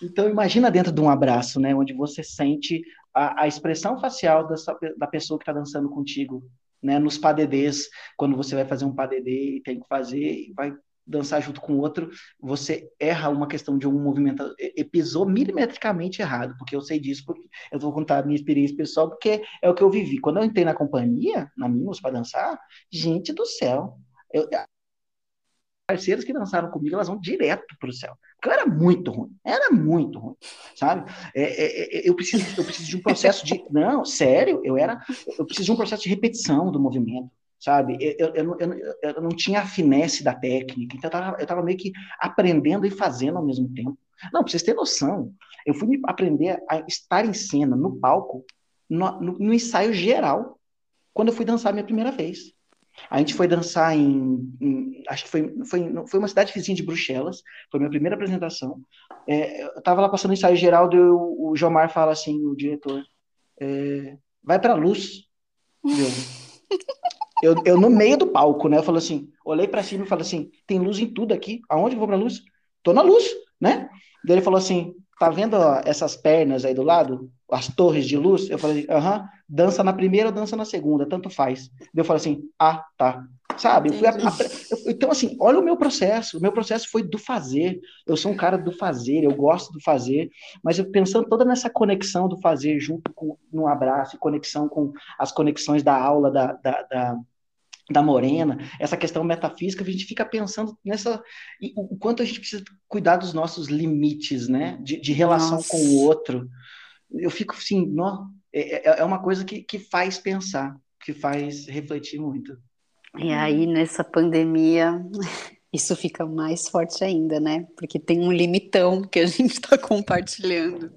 Então, imagina dentro de um abraço, né? Onde você sente a, a expressão facial dessa, da pessoa que está dançando contigo, né? Nos padedês, quando você vai fazer um padedê e tem que fazer, e vai dançar junto com outro, você erra uma questão de um movimento, pisou milimetricamente errado, porque eu sei disso, porque eu vou contar a minha experiência pessoal, porque é o que eu vivi. Quando eu entrei na companhia, na Mimos, para dançar, gente do céu, eu, parceiras que dançaram comigo, elas vão direto para o céu. Porque eu era muito ruim, era muito ruim, sabe? É, é, é, eu, preciso, eu preciso de um processo de. Não, sério, eu era. Eu preciso de um processo de repetição do movimento, sabe? Eu, eu, eu, eu não tinha a finesse da técnica, então eu estava meio que aprendendo e fazendo ao mesmo tempo. Não, para vocês terem noção, eu fui aprender a estar em cena, no palco, no, no, no ensaio geral, quando eu fui dançar minha primeira vez. A gente foi dançar em, em, acho que foi, foi, foi uma cidade vizinha de Bruxelas, foi minha primeira apresentação. É, eu estava lá passando o ensaio geral, deu, o Jomar fala assim, o diretor, é, vai para luz. Eu, eu, no meio do palco, né, eu falei assim, olhei para cima e falei assim, tem luz em tudo aqui, aonde eu vou para luz? Tô na luz, né? Daí ele falou assim, tá vendo ó, essas pernas aí do lado? As torres de luz? Eu falei, aham dança na primeira ou dança na segunda, tanto faz. Eu falo assim, ah, tá. Sabe? Eu eu, então, assim, olha o meu processo. O meu processo foi do fazer. Eu sou um cara do fazer, eu gosto do fazer, mas eu pensando toda nessa conexão do fazer junto com no abraço, conexão com as conexões da aula da, da, da da Morena, essa questão metafísica, a gente fica pensando nessa o quanto a gente precisa cuidar dos nossos limites, né, de, de relação Nossa. com o outro. Eu fico assim, não, é, é, é uma coisa que, que faz pensar, que faz refletir muito. E aí, nessa pandemia, isso fica mais forte ainda, né? Porque tem um limitão que a gente está compartilhando.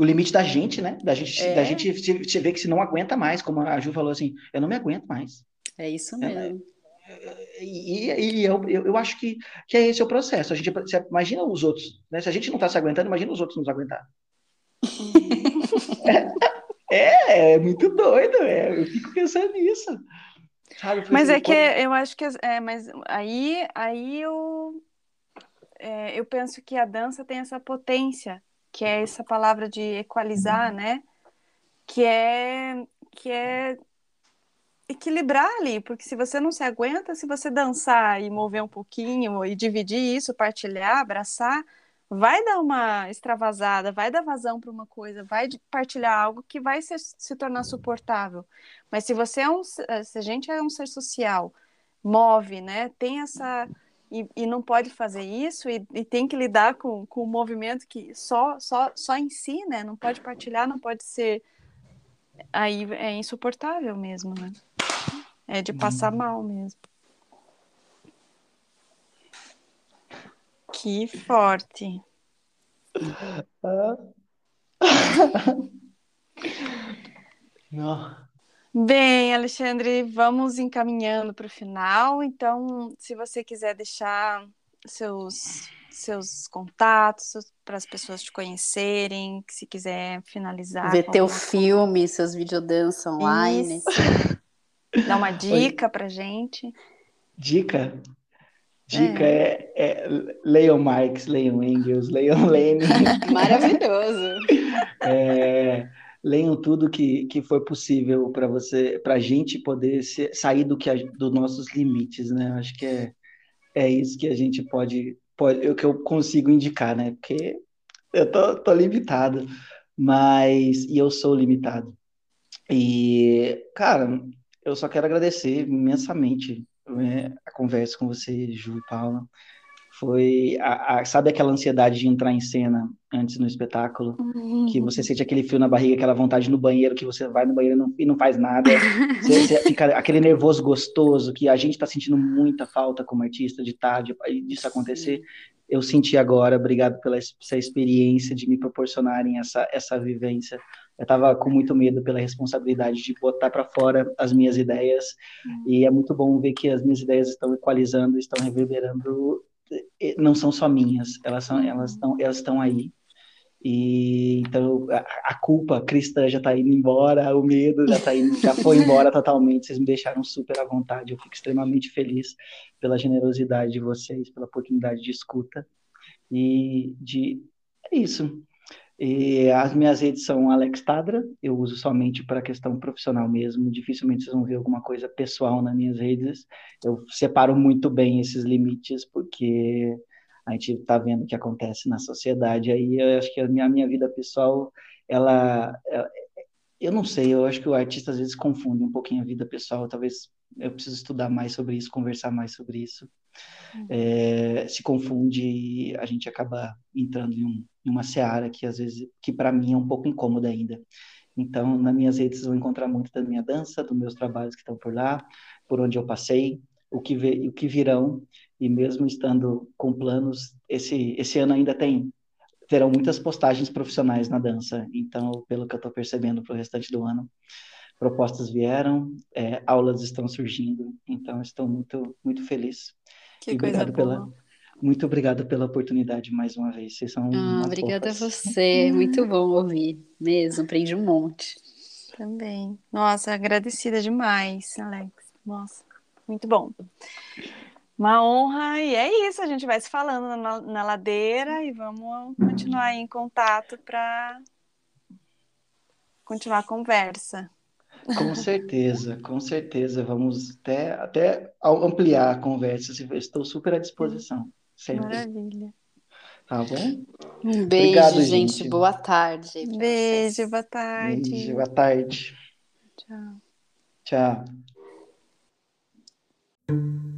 O limite da gente, né? Da gente, é. da gente se, vê que se não aguenta mais, como a Ju falou assim, eu não me aguento mais. É isso é, mesmo. É, e, e eu, eu, eu, acho que, que é esse o processo. A gente imagina os outros, né? Se a gente não está se aguentando, imagina os outros nos aguentar. É, é, é muito doido, é, eu fico pensando nisso. Sabe? Mas é que eu acho que é, mas aí, aí eu, é, eu penso que a dança tem essa potência, que é essa palavra de equalizar, né? Que é que é equilibrar ali, porque se você não se aguenta, se você dançar e mover um pouquinho e dividir isso, partilhar, abraçar, vai dar uma extravasada, vai dar vazão para uma coisa, vai partilhar algo que vai se, se tornar suportável. Mas se você é um, se a gente é um ser social, move, né, tem essa e, e não pode fazer isso e, e, tem que lidar com, com o movimento que só só só em si, né, não pode partilhar, não pode ser aí é insuportável mesmo, né? É de passar uhum. mal mesmo. Que forte. Não. Bem, Alexandre, vamos encaminhando para o final. Então, se você quiser deixar seus seus contatos para as pessoas te conhecerem, se quiser finalizar. Ver teu filme, seus videodança online. Dá uma dica para gente. Dica? Dica é, é, é leiam Marx, leiam Engels, leiam Lenin. Maravilhoso. É, leiam tudo que, que for possível para você, para a gente poder sair do que dos nossos limites, né? Acho que é, é isso que a gente pode, pode, o que eu consigo indicar, né? Porque eu tô, tô limitado, mas e eu sou limitado. E, cara, eu só quero agradecer imensamente né, a conversa com você, Ju e Paula. Foi, a, a, sabe aquela ansiedade de entrar em cena antes no espetáculo? Uhum. Que você sente aquele frio na barriga, aquela vontade no banheiro, que você vai no banheiro e não, e não faz nada. você, você fica aquele nervoso gostoso, que a gente está sentindo muita falta como artista de estar, de, disso acontecer. Eu senti agora, obrigado pela essa experiência de me proporcionarem essa, essa vivência eu estava com muito medo pela responsabilidade de botar para fora as minhas ideias uhum. e é muito bom ver que as minhas ideias estão equalizando, estão reverberando, não são só minhas, elas são, elas estão, elas estão aí. E então a, a culpa cristã já está indo embora, o medo já tá indo, já foi embora totalmente. Vocês me deixaram super à vontade. Eu fico extremamente feliz pela generosidade de vocês, pela oportunidade de escuta e de é isso. E as minhas redes são Alex Tadra, eu uso somente para questão profissional mesmo, dificilmente vocês vão ver alguma coisa pessoal nas minhas redes. Eu separo muito bem esses limites, porque a gente está vendo o que acontece na sociedade. Aí eu acho que a minha, minha vida pessoal, ela, ela, eu não sei, eu acho que o artista às vezes confunde um pouquinho a vida pessoal, talvez eu preciso estudar mais sobre isso, conversar mais sobre isso. Uhum. É, se confunde e a gente acaba entrando em, um, em uma seara que às vezes, que para mim é um pouco incômoda ainda. Então, nas minhas redes vão encontrar muito da minha dança, dos meus trabalhos que estão por lá, por onde eu passei, o que, o que virão, e mesmo estando com planos, esse, esse ano ainda tem, terão muitas postagens profissionais na dança, então, pelo que eu estou percebendo para o restante do ano, propostas vieram, é, aulas estão surgindo, então estou muito, muito feliz. Que e coisa boa. Pela, muito obrigado pela oportunidade mais uma vez. Vocês são. Ah, obrigada fofas. a você. Muito bom ouvir. Mesmo, aprendi um monte. Também. Nossa, agradecida demais, Alex. Nossa, muito bom. Uma honra, e é isso, a gente vai se falando na, na ladeira e vamos continuar em contato para continuar a conversa. Com certeza, com certeza. Vamos até, até ampliar a conversa. Estou super à disposição. Sempre. Maravilha. Tá bom? Um beijo, Obrigado, gente. gente. Boa tarde. Beijo, boa tarde. Beijo, boa tarde. Tchau. Tchau.